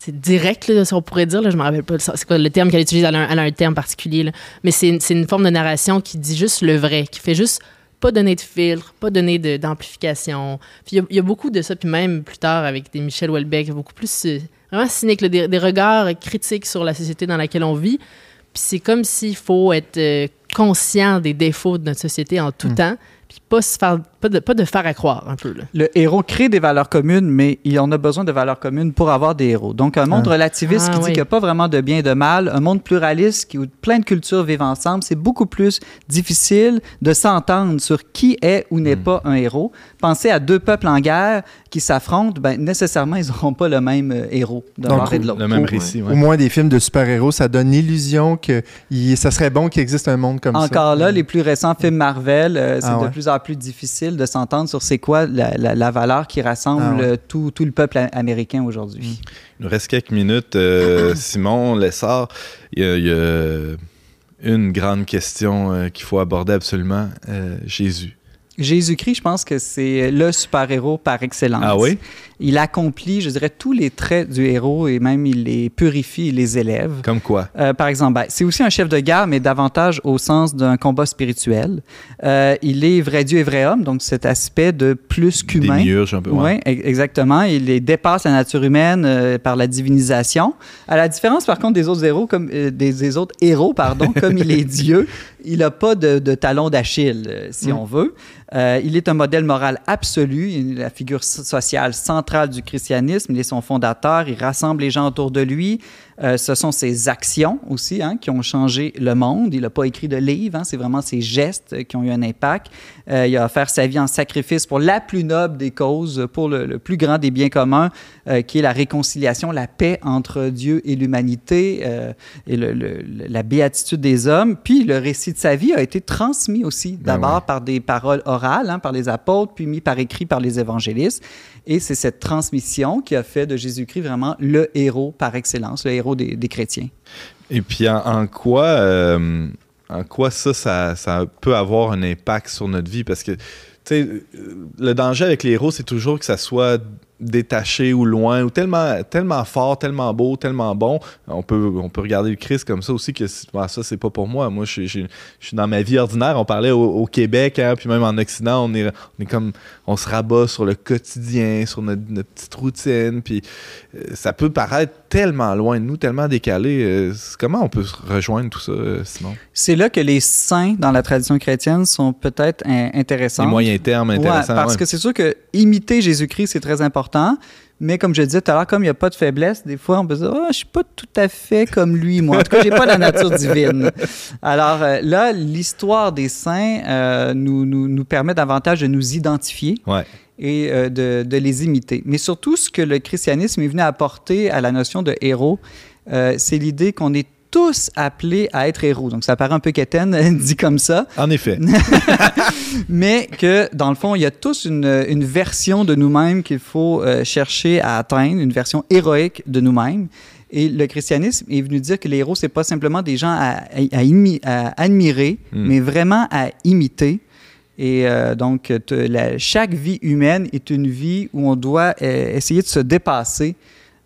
D: c'est direct, là, si on pourrait dire. Là, je me rappelle pas c'est quoi le terme qu'elle utilise. Elle a un, elle a un terme particulier. Là. Mais c'est une, une, forme de narration qui dit juste le vrai, qui fait juste pas donner de filtre, pas donner d'amplification. Puis il y, y, a beaucoup de ça. Puis même plus tard, avec des Michel Houellebecq, beaucoup plus euh, vraiment cynique, là, des, des, regards critiques sur la société dans laquelle on vit. Puis c'est comme s'il faut être euh, conscient des défauts de notre société en tout mmh. temps puis pas, se faire, pas, de, pas de faire à croire un peu. Là.
B: Le héros crée des valeurs communes, mais il en a besoin de valeurs communes pour avoir des héros. Donc, un monde ah. relativiste ah, qui oui. dit qu'il n'y a pas vraiment de bien et de mal, un monde pluraliste qui, où plein de cultures vivent ensemble, c'est beaucoup plus difficile de s'entendre sur qui est ou n'est mm. pas un héros. Pensez à deux peuples en guerre qui s'affrontent, ben, nécessairement, ils n'auront pas le même euh, héros de l'un et de l'autre.
A: Le même récit,
C: ouais. Au moins, des films de super-héros, ça donne l'illusion que il, ça serait bon qu'il existe un monde comme
B: Encore
C: ça.
B: Encore là, les plus récents films Marvel, euh, c'est ah, de ouais. plus en plus difficile de s'entendre sur c'est quoi la, la, la, valeur qui rassemble ah ouais. tout, tout, le peuple américain aujourd'hui.
A: Mmh. Il nous reste quelques minutes. Euh, Simon Lessard, il y, a, il y, a, une grande question euh, qu'il faut aborder absolument. Euh, Jésus.
B: Jésus-Christ, je pense que c'est le super-héros par excellence.
A: Ah oui?
B: Il accomplit, je dirais, tous les traits du héros et même il les purifie, il les élève.
A: Comme quoi?
B: Euh, par exemple, ben, c'est aussi un chef de guerre, mais davantage au sens d'un combat spirituel. Euh, il est vrai Dieu et vrai homme, donc cet aspect de plus qu'humain.
A: Un peu.
B: Ouais. Oui, exactement. Il les dépasse la nature humaine euh, par la divinisation. À la différence, par contre, des autres héros, comme des, des, autres héros, pardon, comme il est Dieu, il n'a pas de, de talon d'Achille, si mm. on veut. Il est un modèle moral absolu, la figure sociale centrale du christianisme, il est son fondateur, il rassemble les gens autour de lui. Euh, ce sont ses actions aussi hein, qui ont changé le monde. Il n'a pas écrit de livre, hein, c'est vraiment ses gestes qui ont eu un impact. Euh, il a offert sa vie en sacrifice pour la plus noble des causes, pour le, le plus grand des biens communs, euh, qui est la réconciliation, la paix entre Dieu et l'humanité euh, et le, le, la béatitude des hommes. Puis le récit de sa vie a été transmis aussi, d'abord ben ouais. par des paroles orales, hein, par les apôtres, puis mis par écrit par les évangélistes. Et c'est cette transmission qui a fait de Jésus-Christ vraiment le héros par excellence, le héros des, chrétiens.
A: Et puis en, quoi, euh, en quoi ça, ça, ça, peut avoir un impact sur notre vie? Parce que le danger avec les héros, c'est toujours que ça soit détaché ou loin, ou tellement, tellement fort, tellement beau, tellement bon. On peut, on peut regarder le Christ comme ça aussi, que ah, ça, c'est pas pour moi. Moi, je, suis dans ma vie ordinaire. On parlait au, au Québec, hein, puis même en Occident, on est, on est comme, on se rabat sur le quotidien, sur notre, notre petite routine, puis euh, ça peut paraître tellement loin de nous, tellement décalés. Euh, comment on peut se rejoindre tout ça, euh, Simon?
B: C'est là que les saints dans la tradition chrétienne sont peut-être in- intéressants.
A: Les moyens termes
B: Ouais,
A: intéressants.
B: parce
A: ouais.
B: que c'est sûr que imiter Jésus-Christ, c'est très important. Mais comme je disais tout à l'heure, comme il n'y a pas de faiblesse, des fois, on peut se dire, oh, je suis pas tout à fait comme lui, moi. En tout cas, j'ai pas la nature divine. Alors euh, là, l'histoire des saints euh, nous, nous, nous permet davantage de nous identifier
A: Ouais.
B: et euh, de, de les imiter. Mais surtout, ce que le christianisme est venu apporter à la notion de héros, euh, c'est l'idée qu'on est tous appelés à être héros. Donc, ça paraît un peu quétaine, dit comme ça,
A: En effet.
B: mais que dans le fond, il y a tous une, une version de nous-mêmes qu'il faut euh, chercher à atteindre, une version héroïque de nous-mêmes. Et le christianisme est venu dire que les héros, c'est pas simplement des gens à, admirer,
A: Mm.
B: mais vraiment à imiter. Et euh, donc, la- chaque vie humaine est une vie où on doit euh, essayer de se dépasser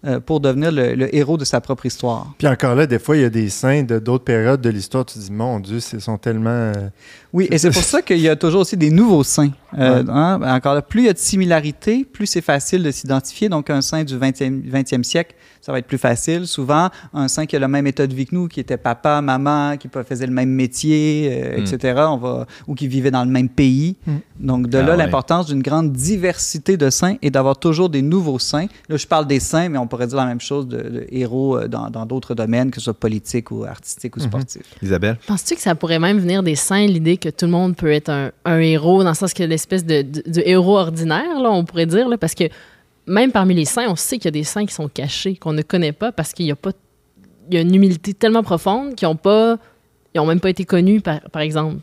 B: euh, pour devenir le, le héros de sa propre histoire.
C: Puis encore là, des fois, il y a des saints de d'autres périodes de l'histoire. Tu te dis, mon Dieu, ils sont tellement. euh,
B: Oui, et c'est pour ça qu'il y a toujours aussi des nouveaux saints. Euh,
C: Ouais.
B: hein, encore là, plus il y a de similarités, plus c'est facile de s'identifier. Donc, un saint du 20e, 20e siècle, ça va être plus facile. Souvent, un saint qui a le même état de vie que nous, qui était papa, maman, qui faisait le même métier, euh,
A: Mm.
B: etc., on va, ou qui vivait dans le même pays.
C: Mm.
B: Donc, de
A: Ah
B: là,
A: ouais.
B: l'importance d'une grande diversité de saints et d'avoir toujours des nouveaux saints. Là, je parle des saints, mais on pourrait dire la même chose de, de héros euh, dans dans d'autres domaines, que ce soit politique ou artistique ou
C: Mhm.
B: sportif.
A: Isabelle?
D: Penses-tu que ça pourrait même venir des saints, l'idée que tout le monde peut être un, un héros, dans le sens que l'espèce de, de- de héros ordinaire, là, on pourrait dire, là, parce que même parmi les saints, on sait qu'il y a des saints qui sont cachés, qu'on ne connaît pas, parce qu'il y a pas, il y a une humilité tellement profonde qu'ils ont pas, ils ont même pas été connus, par, par exemple,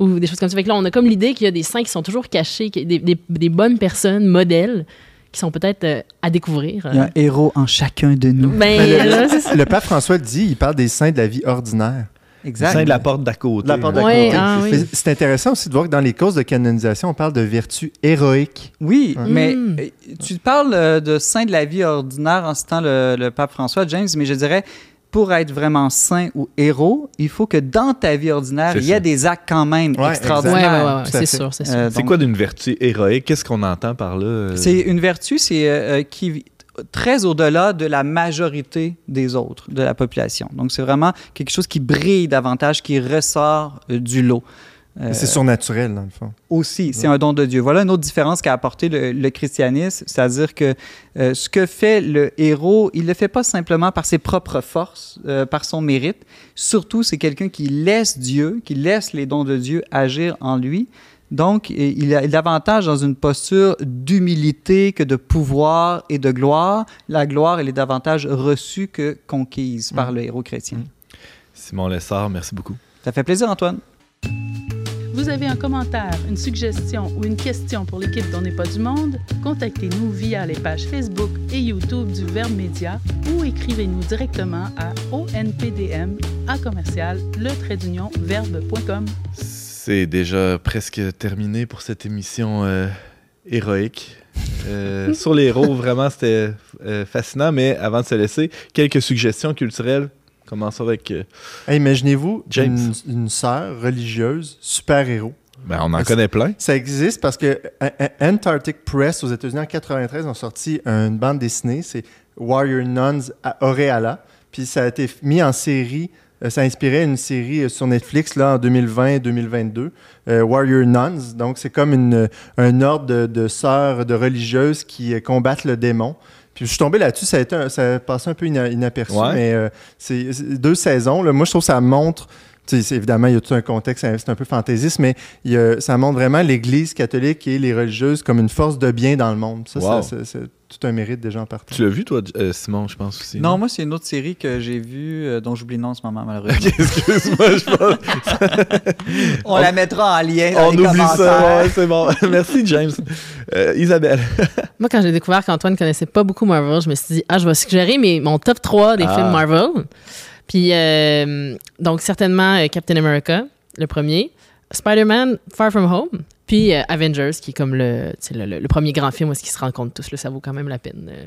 D: ou des choses comme ça. Fait que là, on a comme l'idée qu'il y a des saints qui sont toujours cachés, des, des- des bonnes personnes, modèles, qui sont peut-être euh, à découvrir.
B: Il y a un héros en chacun de nous.
D: Ben, là.
C: Le pape François le dit, il parle des saints de la vie ordinaire.
B: Exact.
A: Saint de la porte d'à côté.
C: De la porte d'à
D: Ouais,
C: côté.
D: ah oui.
C: C'est intéressant aussi de voir que dans les causes de canonisation, on parle de vertus héroïques.
B: Oui,
C: Ouais.
B: mais
D: Mm.
B: euh, tu parles euh, de saint de la vie ordinaire en citant le, le pape François James, mais je dirais, pour être vraiment saint ou héros, il faut que dans ta vie ordinaire, il y a des actes quand même
C: Ouais,
B: extraordinaires.
D: ouais, ouais, c'est sûr, c'est sûr.
B: Euh,
A: quoi d'une vertu héroïque? Qu'est-ce qu'on entend par là? euh?
B: C'est une vertu, c'est euh, qui très au-delà de la majorité des autres de la population. Donc, c'est vraiment quelque chose qui brille davantage, qui ressort euh, du lot. Euh,
C: C'est surnaturel, dans le fond.
B: aussi, c'est un don de Dieu. Voilà une autre différence qu'a apporté le, le christianisme, c'est-à-dire que euh, ce que fait le héros, il le fait pas simplement par ses propres forces, euh, par son mérite. Surtout, c'est quelqu'un qui laisse Dieu, qui laisse les dons de Dieu agir en lui. Donc, il a davantage dans une posture d'humilité que de pouvoir et de gloire. La gloire, elle est davantage reçue que conquise par le héros chrétien.
A: Simon Lessard, merci beaucoup.
B: Ça fait plaisir, Antoine.
E: Vous avez un commentaire, une suggestion ou une question pour l'équipe d'On n'est pas du monde? Contactez-nous via les pages Facebook et YouTube du Verbe Média ou écrivez-nous directement à onpdm à commercial le trait d'union verbe.com.
A: C'est déjà presque terminé pour cette émission euh, héroïque. Euh, sur les héros, vraiment, c'était euh, fascinant. Mais avant de se laisser, quelques suggestions culturelles. Commençons avec. euh,
C: Hey, Imaginez-vous
A: James.
C: une, une sœur religieuse, super-héros.
A: ben, on en connaît plein.
C: Ça existe parce que Antarctic Press aux États-Unis en 93 ont sorti une bande dessinée, c'est Warrior Nuns à Auréala. Puis ça a été mis en série, euh, ça inspirait une série euh, sur Netflix là, en 2020-2022, euh, Warrior Nuns. Donc c'est comme une, un ordre de, de sœurs, de religieuses qui euh, combattent le démon. Puis je suis tombé là-dessus, ça a, été un- ça a passé un peu ina- inaperçu,
A: Ouais.
C: mais euh, c'est deux saisons. là. Moi, je trouve que ça montre, évidemment, il y a tout un contexte, c'est un peu fantaisiste, mais il y a- ça montre vraiment l'Église catholique et les religieuses comme une force de bien dans le monde. Ça,
A: Wow.
C: ça- tout un mérite des gens partout.
A: Tu l'as vu, toi, euh, Simon, je pense aussi.
B: Non, moi, c'est une autre série que j'ai vue, euh, dont j'oublie le nom en ce moment, malheureusement.
A: Ok, excuse-moi, je pense.
B: On, la mettra en lien dans
A: On
B: les
A: oublie ça, ouais, c'est bon. Merci, James. Euh, Isabelle.
D: Moi, quand j'ai découvert qu'Antoine connaissait pas beaucoup Marvel, je me suis dit, ah, je vais suggérer mes, mon top 3 des
A: Ah.
D: films Marvel. Puis, euh, donc, certainement euh, Captain America, le premier. Spider-Man, Far From Home. Puis euh, Avengers, qui est comme le, le, le- le premier grand film où est-ce qu'ils se rencontrent tous. Là, ça vaut quand même la peine. euh.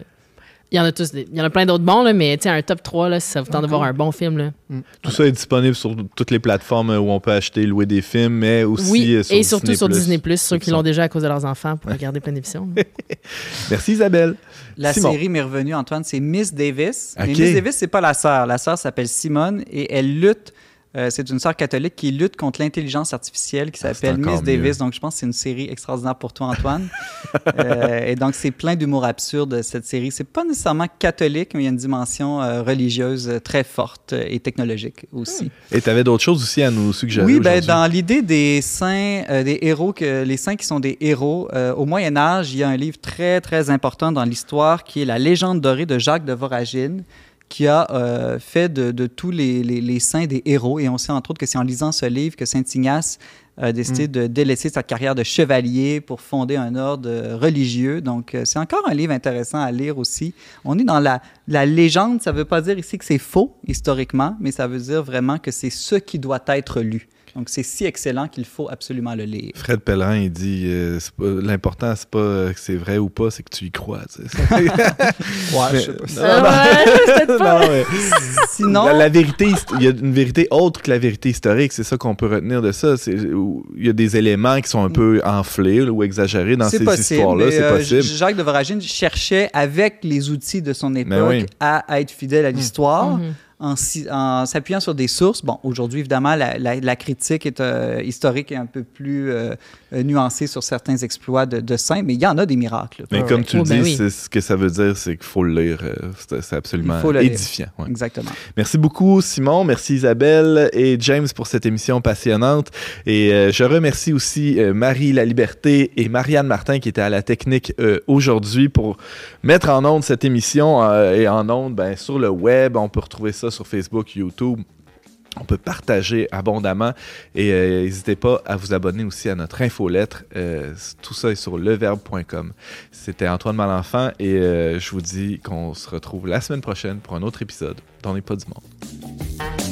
D: Il y en a tous, des- il y en a plein d'autres bons, là, mais tu sais, un top 3, là, si ça vous tente de voir un bon film. Là.
A: Tout ça est disponible sur toutes les plateformes où on peut acheter, louer des films, mais aussi
D: oui,
A: euh, sur
D: et surtout sur Disney+, ceux
A: Ceux
D: qui l'ont déjà à cause de leurs enfants pour regarder plein d'émissions.
A: Merci Isabelle.
B: La
A: Simon.
B: série m'est revenue, Antoine, c'est Miss Davis. Mais
A: Ok.
B: Miss Davis, c'est pas la sœur. La sœur s'appelle Simone et elle lutte. Euh, c'est une sœur catholique qui lutte contre l'intelligence artificielle qui
A: Ah,
B: s'appelle Miss Davis. Donc, je pense que c'est une série extraordinaire pour toi, Antoine. Euh, et donc, c'est plein d'humour absurde, cette série. C'est pas nécessairement catholique, mais il y a une dimension euh, religieuse très forte et technologique aussi.
A: Et tu avais d'autres choses aussi à nous suggérer
B: Oui, ben, dans l'idée des saints, des héros, que, les saints qui sont des héros, au Moyen Âge, il y a un livre très, très important dans l'histoire qui est La légende dorée de Jacques de Voragine, qui a euh, fait de, de tous les, les- les saints des héros. Et on sait entre autres que c'est en lisant ce livre que Saint Ignace a décidé de délaisser sa carrière de chevalier pour fonder un ordre religieux. Donc, euh, c'est encore un livre intéressant à lire aussi. On est dans la, la légende, ça ne veut pas dire ici que c'est faux historiquement, mais ça veut dire vraiment que c'est ce qui doit être lu. Donc, c'est si excellent qu'il faut absolument le lire.
A: Fred Pellerin, il dit euh, l'important, c'est pas euh, que c'est vrai ou pas, c'est que tu y crois.
C: Ouais,
A: Mais-
C: je sais pas.
A: Non, non.
D: Ouais, peut-être pas.
A: Non, mais-
B: Sinon,
A: La, la vérité, il y a une vérité autre que la vérité historique. C'est ça qu'on peut retenir de ça. Il y a des éléments qui sont un peu enflés là, ou exagérés dans
B: c'est
A: ces
B: possible.
A: histoires-là.
B: mais,
A: C'est
B: euh,
A: possible.
B: Jacques de Voragine cherchait, avec les outils de son époque,
A: Ben oui.
B: à être fidèle à l'histoire.
D: Mhm.
B: En, s'appuyant sur des sources. Bon, aujourd'hui, évidemment, la, la- la critique est, euh, historique est un peu plus euh, euh, nuancée sur certains exploits de, de saints, mais il y en a des miracles.
A: Mais comme tu le
D: Oh, ben
A: dis,
D: oui.
A: ce que ça veut dire, c'est qu'il faut le lire. C'est absolument
B: Il faut le lire.
A: édifiant. ouais.
B: Exactement.
A: Merci beaucoup, Simon. Merci, Isabelle et James, pour cette émission passionnante. Et euh, je remercie aussi euh, Marie La Liberté et Marianne Martin qui étaient à la technique euh, aujourd'hui pour mettre en onde cette émission euh, et en onde ben, sur le web. On peut retrouver ça sur Facebook, YouTube. On peut partager abondamment et euh, n'hésitez pas à vous abonner aussi à notre infolettre. Euh, tout ça est sur leverbe.com. C'était Antoine Malenfant et euh, je vous dis qu'on se retrouve la semaine prochaine pour un autre épisode d'On n'est pas du monde.